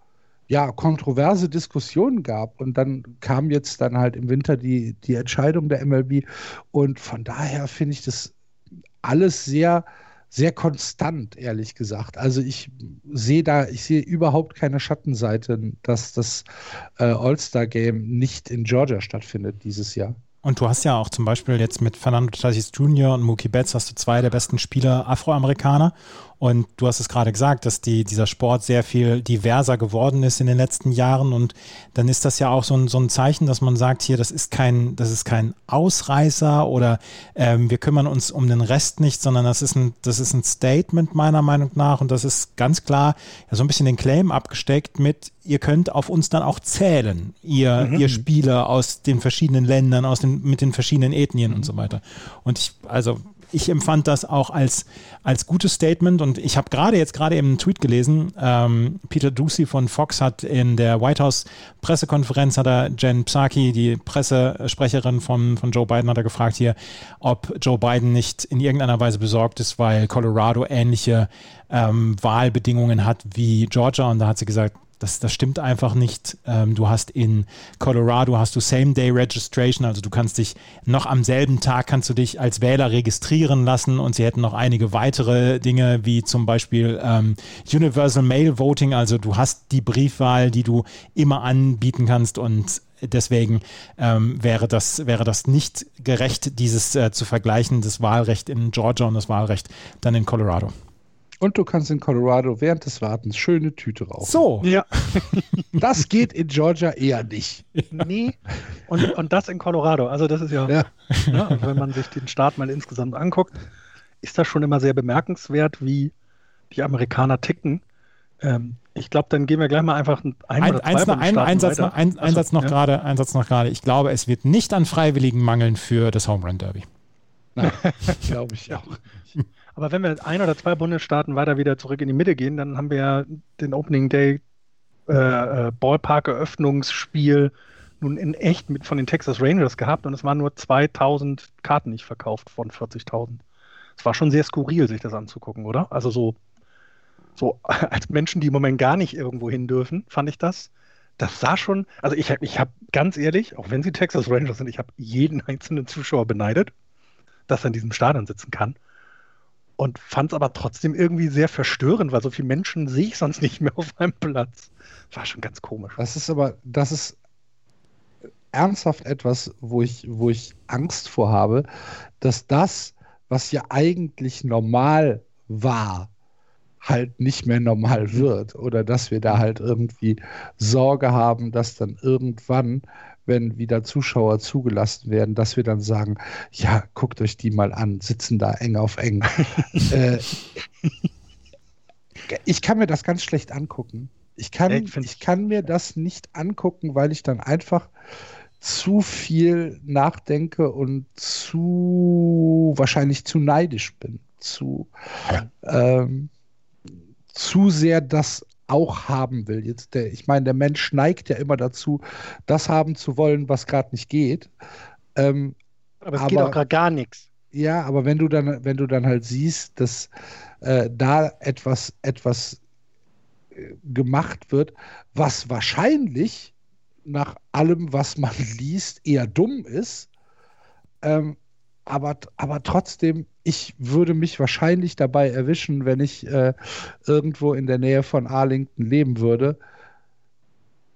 ja, kontroverse Diskussionen gab. Und dann kam jetzt dann halt im Winter die, die Entscheidung der MLB. Und von daher finde ich das alles sehr sehr konstant, ehrlich gesagt. Also ich sehe da, ich sehe überhaupt keine Schattenseite, dass das äh, All-Star-Game nicht in Georgia stattfindet dieses Jahr. Und du hast ja auch zum Beispiel jetzt mit Fernando Tatis Jr. und Mookie Betts hast du zwei der besten Spieler Afroamerikaner. Und du hast es gerade gesagt, dass die, dieser Sport sehr viel diverser geworden ist in den letzten Jahren. Und dann ist das ja auch so ein, so ein Zeichen, dass man sagt, hier, das ist kein, das ist kein Ausreißer oder ähm, wir kümmern uns um den Rest nicht, sondern das ist ein, das ist ein Statement meiner Meinung nach. Und das ist ganz klar ja, so ein bisschen den Claim abgesteckt mit, ihr könnt auf uns dann auch zählen, ihr, mhm. ihr Spieler aus den verschiedenen Ländern, aus den, mit den verschiedenen Ethnien mhm. und so weiter. Und ich, also ich empfand das auch als, als gutes Statement und ich habe gerade jetzt gerade eben einen Tweet gelesen. Ähm, Peter Ducey von Fox hat in der White House Pressekonferenz hat er Jen Psaki, die Pressesprecherin von, von Joe Biden, hat er gefragt hier, ob Joe Biden nicht in irgendeiner Weise besorgt ist, weil Colorado ähnliche ähm, Wahlbedingungen hat wie Georgia und da hat sie gesagt, das, das stimmt einfach nicht. Ähm, du hast in Colorado hast du Same-Day Registration, also du kannst dich noch am selben Tag kannst du dich als Wähler registrieren lassen und sie hätten noch einige weitere Dinge wie zum Beispiel ähm, Universal Mail Voting, also du hast die Briefwahl, die du immer anbieten kannst und deswegen ähm, wäre, das, wäre das nicht gerecht, dieses äh, zu vergleichen, das Wahlrecht in Georgia und das Wahlrecht dann in Colorado. Und du kannst in Colorado während des Wartens schöne Tüte rauchen. So. Ja. *laughs* Das geht in Georgia eher nicht. Nee. Und, und das in Colorado. Also das ist ja, Ja. ne, also wenn man sich den Staat mal insgesamt anguckt, ist das schon immer sehr bemerkenswert, wie die Amerikaner ticken. Ähm, ich glaube, dann gehen wir gleich mal einfach ein, ein, Ein, oder zwei eins, noch, ein, noch, weiter. ein, Achso, Einsatz noch ja. gerade, Einsatz noch gerade. Ich glaube, es wird nicht an Freiwilligen mangeln für das Home Run Derby. Nein, *laughs* glaube ich auch. Aber wenn wir ein oder zwei Bundesstaaten weiter wieder zurück in die Mitte gehen, dann haben wir ja den Opening Day äh, äh, Ballpark-Eröffnungsspiel nun in echt mit von den Texas Rangers gehabt und es waren nur 2000 Karten nicht verkauft von 40.000. Es war schon sehr skurril, sich das anzugucken, oder? Also so, so *laughs* als Menschen, die im Moment gar nicht irgendwo hin dürfen, fand ich das. Das sah schon, also ich, hab- ich habe ganz ehrlich, auch wenn sie Texas Rangers sind, ich habe jeden einzelnen Zuschauer beneidet, dass er in diesem Stadion sitzen kann und fand es aber trotzdem irgendwie sehr verstörend, weil so viele Menschen sehe ich sonst nicht mehr auf einem Platz. War schon ganz komisch. Das ist aber, das ist ernsthaft etwas, wo ich, wo ich Angst vor habe, dass das, was ja eigentlich normal war, halt nicht mehr normal wird. Oder dass wir da halt irgendwie Sorge haben, dass dann irgendwann, wenn wieder Zuschauer zugelassen werden, dass wir dann sagen, ja, guckt euch die mal an, sitzen da eng auf eng. *laughs* äh, ich kann mir das ganz schlecht angucken. Ich kann, Ich ich kann mir das nicht angucken, weil ich dann einfach zu viel nachdenke und zu wahrscheinlich zu neidisch bin, zu, ähm, zu sehr das auch haben will. Jetzt der, ich meine, der Mensch neigt ja immer dazu, das haben zu wollen, was gerade nicht geht. Ähm, Aber es Aber- geht auch gerade gar nichts. ja, aber wenn du dann, wenn du dann halt siehst, dass äh, da etwas, etwas äh, gemacht wird, was wahrscheinlich nach allem, was man *laughs* liest, eher dumm ist, ähm, aber, aber trotzdem, ich würde mich wahrscheinlich dabei erwischen, wenn ich äh, irgendwo in der Nähe von Arlington leben würde.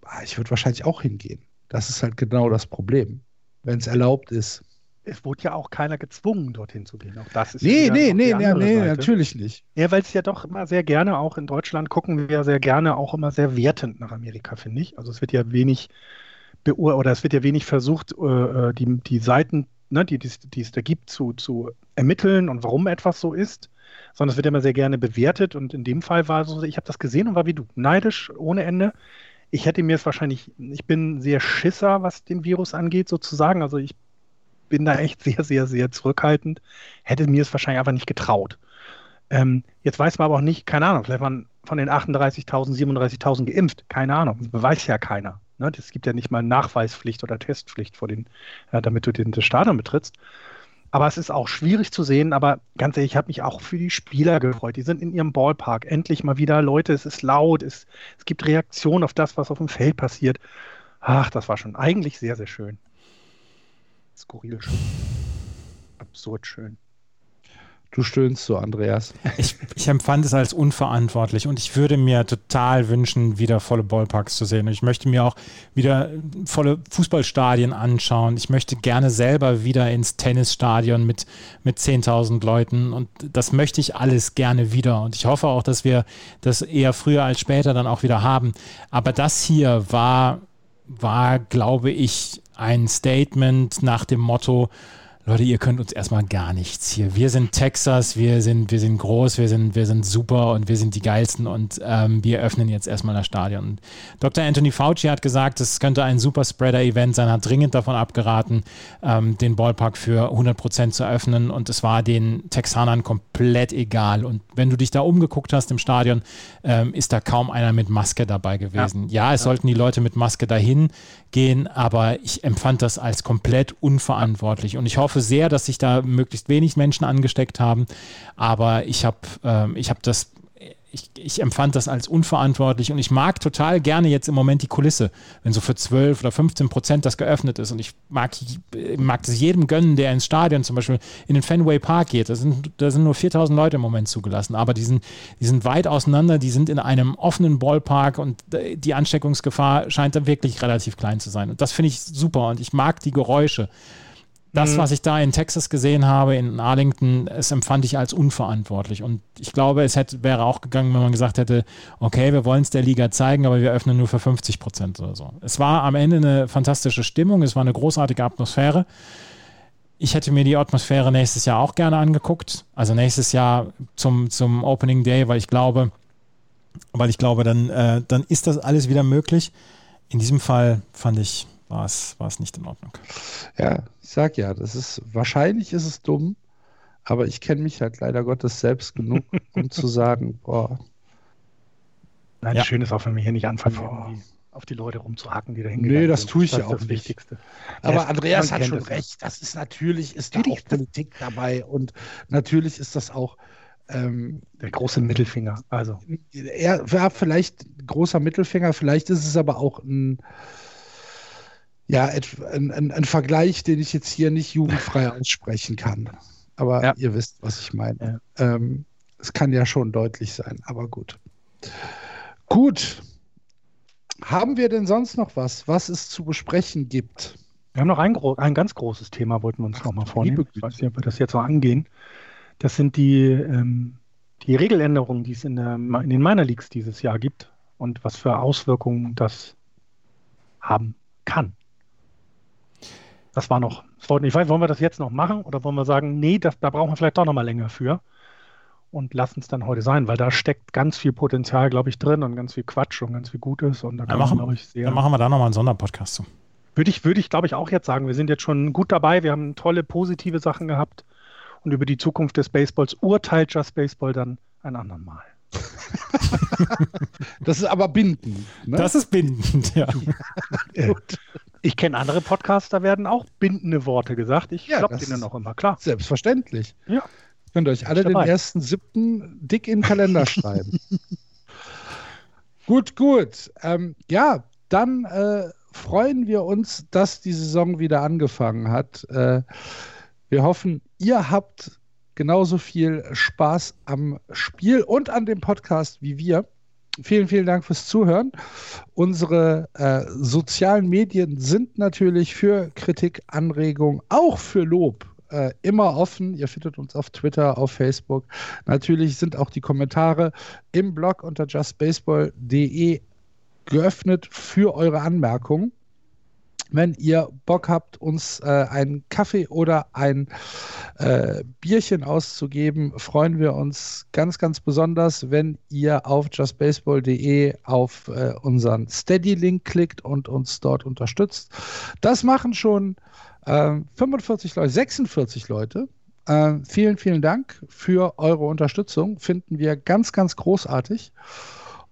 Ah, Ich würde wahrscheinlich auch hingehen. Das ist halt genau das Problem, wenn es erlaubt ist. Es wurde ja auch keiner gezwungen, dorthin zu gehen. Auch das ist Nee, ja nee, nee, nee, nee, natürlich nicht. Ja, weil es ja doch immer sehr gerne, auch in Deutschland gucken wir sehr gerne auch immer sehr wertend nach Amerika, finde ich. Also es wird ja wenig beur oder es wird ja wenig versucht, äh, äh, die, die Seiten, ne, die, die, es- die es da gibt, zu, zu ermitteln und warum etwas so ist, sondern es wird immer sehr gerne bewertet und in dem Fall war es so, ich habe das gesehen und war wie du, neidisch ohne Ende. Ich hätte mir es wahrscheinlich, ich bin sehr Schisser, was den Virus angeht, sozusagen. Also ich bin da echt sehr, sehr, sehr zurückhaltend. Hätte mir es wahrscheinlich einfach nicht getraut. Ähm, jetzt weiß man aber auch nicht, keine Ahnung, vielleicht waren von den 38.000, 37.000 geimpft. Keine Ahnung, das weiß ja keiner. Ne? Es gibt ja nicht mal Nachweispflicht oder Testpflicht, vor den, äh, damit du den, das Stadion betrittst. Aber es ist auch schwierig zu sehen, aber ganz ehrlich, ich habe mich auch für die Spieler gefreut. Die sind in ihrem Ballpark. Endlich mal wieder Leute, es ist laut, es, es gibt Reaktionen auf das, was auf dem Feld passiert. Ach, das war schon eigentlich sehr, sehr schön. Skurril schön. Absurd schön. Du stöhnst so, Andreas. Ich, ich empfand es als unverantwortlich und ich würde mir total wünschen, wieder volle Ballparks zu sehen. Ich möchte mir auch wieder volle Fußballstadien anschauen. Ich möchte gerne selber wieder ins Tennisstadion mit, mit 10.000 Leuten und das möchte ich alles gerne wieder. Und ich hoffe auch, dass wir das eher früher als später dann auch wieder haben. Aber das hier war, war glaube ich, ein Statement nach dem Motto, Leute, ihr könnt uns erstmal gar nichts hier. Wir sind Texas, wir sind, wir sind groß, wir sind, wir sind super und wir sind die geilsten und ähm, wir öffnen jetzt erstmal das Stadion. Und Dr. Anthony Fauci hat gesagt, es könnte ein super Spreader-Event sein, hat dringend davon abgeraten, ähm, den Ballpark für 100 Prozent zu öffnen und es war den Texanern komplett egal. Und wenn du dich da umgeguckt hast im Stadion, ähm, ist da kaum einer mit Maske dabei gewesen. Ja, ja es ja. sollten die Leute mit Maske dahin gehen, aber ich empfand das als komplett unverantwortlich. Und ich hoffe sehr, dass sich da möglichst wenig Menschen angesteckt haben, aber ich habe ähm, ich hab das ich, ich, empfand das als unverantwortlich und ich mag total gerne jetzt im Moment die Kulisse, wenn so für 12 oder 15 Prozent das geöffnet ist. Und ich mag, mag das jedem gönnen, der ins Stadion zum Beispiel in den Fenway Park geht. Da sind, da sind nur 4000 Leute im Moment zugelassen, aber die sind, die sind weit auseinander, die sind in einem offenen Ballpark und die Ansteckungsgefahr scheint da wirklich relativ klein zu sein. Und das finde ich super und ich mag die Geräusche das, mhm. was ich da in Texas gesehen habe, in Arlington, es empfand ich als unverantwortlich. Und ich glaube, es hätte, wäre auch gegangen, wenn man gesagt hätte, okay, wir wollen es der Liga zeigen, aber wir öffnen nur für 50 Prozent oder so. Es war am Ende eine fantastische Stimmung, es war eine großartige Atmosphäre. Ich hätte mir die Atmosphäre nächstes Jahr auch gerne angeguckt. Also nächstes Jahr zum, zum Opening Day, weil ich glaube, weil ich glaube, dann, äh, dann ist das alles wieder möglich. In diesem Fall fand ich, war es, war es nicht in Ordnung. Ja, ich sag ja, das ist, wahrscheinlich ist es dumm, aber ich kenne mich halt leider Gottes selbst genug, um zu sagen, *laughs* boah. Nein, ja. schön ist auch, wenn wir hier nicht anfangen, irgendwie auf die Leute rumzuhacken, die da hingegangen Nee, das tue ich das ja auch das nicht. Wichtigste. Aber ja, Andreas hat schon recht. Das ist natürlich, ist da auch Politik dabei und natürlich ist das auch ähm, der große Mittelfinger. Also er war vielleicht großer Mittelfinger, vielleicht ist es aber auch ein ja, ein, ein, ein, Vergleich, den ich jetzt hier nicht jugendfrei *laughs* aussprechen kann. Aber ja. ihr wisst, was ich meine. Ja. Ähm, es kann ja schon deutlich sein, aber gut. Gut. Haben wir denn sonst noch was, was es zu besprechen gibt? Wir haben noch ein, ein ganz großes Thema, wollten wir uns nochmal vornehmen. Ich weiß nicht, ob wir das jetzt noch angehen. Das sind die, ähm, die Regeländerungen, die es in, der, in den Minor Leagues dieses Jahr gibt und was für Auswirkungen das haben kann. Das war noch, das wollten, ich weiß, wollen wir das jetzt noch machen oder wollen wir sagen, nee, das, da brauchen wir vielleicht doch nochmal länger für und lassen es dann heute sein, weil da steckt ganz viel Potenzial, glaube ich, drin und ganz viel Quatsch und ganz viel Gutes und da kann machen, glaube ich, sehr. Dann machen wir da nochmal einen Sonderpodcast zu. Würde ich, würde ich, glaube ich, auch jetzt sagen. Wir sind jetzt schon gut dabei. Wir haben tolle, positive Sachen gehabt. Und über die Zukunft des Baseballs urteilt Just Baseball dann ein anderen Mal. *laughs* das ist aber bindend. Ne? Das ist bindend, ja. *laughs* ja. Ich kenne andere Podcasts, da werden auch bindende Worte gesagt. Ich ja, glaube denen auch immer, klar. Selbstverständlich. Ja. Könnt ihr euch alle den ersten siebten dick in den Kalender schreiben. *laughs* gut, gut. Ähm, ja, dann äh, freuen wir uns, dass die Saison wieder angefangen hat. Äh, wir hoffen, ihr habt genauso viel Spaß am Spiel und an dem Podcast wie wir. Vielen, vielen Dank fürs Zuhören. Unsere äh, sozialen Medien sind natürlich für Kritik, Anregung, auch für Lob äh, immer offen. Ihr findet uns auf Twitter, auf Facebook. Natürlich sind auch die Kommentare im Blog unter justbaseball.de geöffnet für eure Anmerkungen. Wenn ihr Bock habt, uns äh, einen Kaffee oder ein äh, Bierchen auszugeben, freuen wir uns ganz, ganz besonders, wenn ihr auf justbaseball.de auf äh, unseren Steady-Link klickt und uns dort unterstützt. Das machen schon 45 ähm, Leute, 46 Leute. Äh, vielen, vielen Dank für eure Unterstützung. Finden wir ganz, ganz großartig.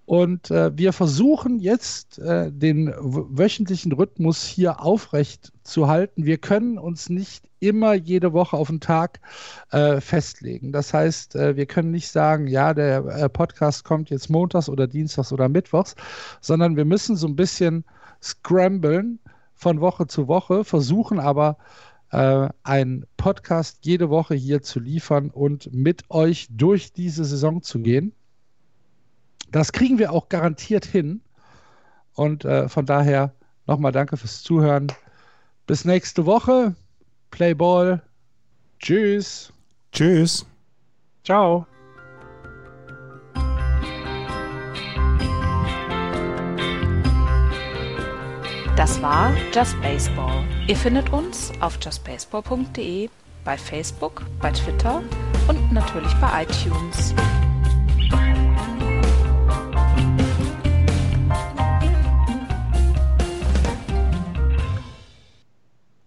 Und äh, wir versuchen jetzt äh, den wöchentlichen Rhythmus hier aufrecht zu halten. Wir können uns nicht immer jede Woche auf den Tag äh, festlegen. Das heißt, äh, wir können nicht sagen, ja, der äh, Podcast kommt jetzt montags oder dienstags oder mittwochs, sondern wir müssen so ein bisschen scramblen von Woche zu Woche, versuchen aber äh, einen Podcast jede Woche hier zu liefern und mit euch durch diese Saison zu gehen. Das kriegen wir auch garantiert hin. Und äh, von daher nochmal danke fürs Zuhören. Bis nächste Woche. Play Ball. Tschüss. Tschüss. Ciao. Das war Just Baseball. Ihr findet uns auf justbaseball.de, bei Facebook, bei Twitter und natürlich bei iTunes.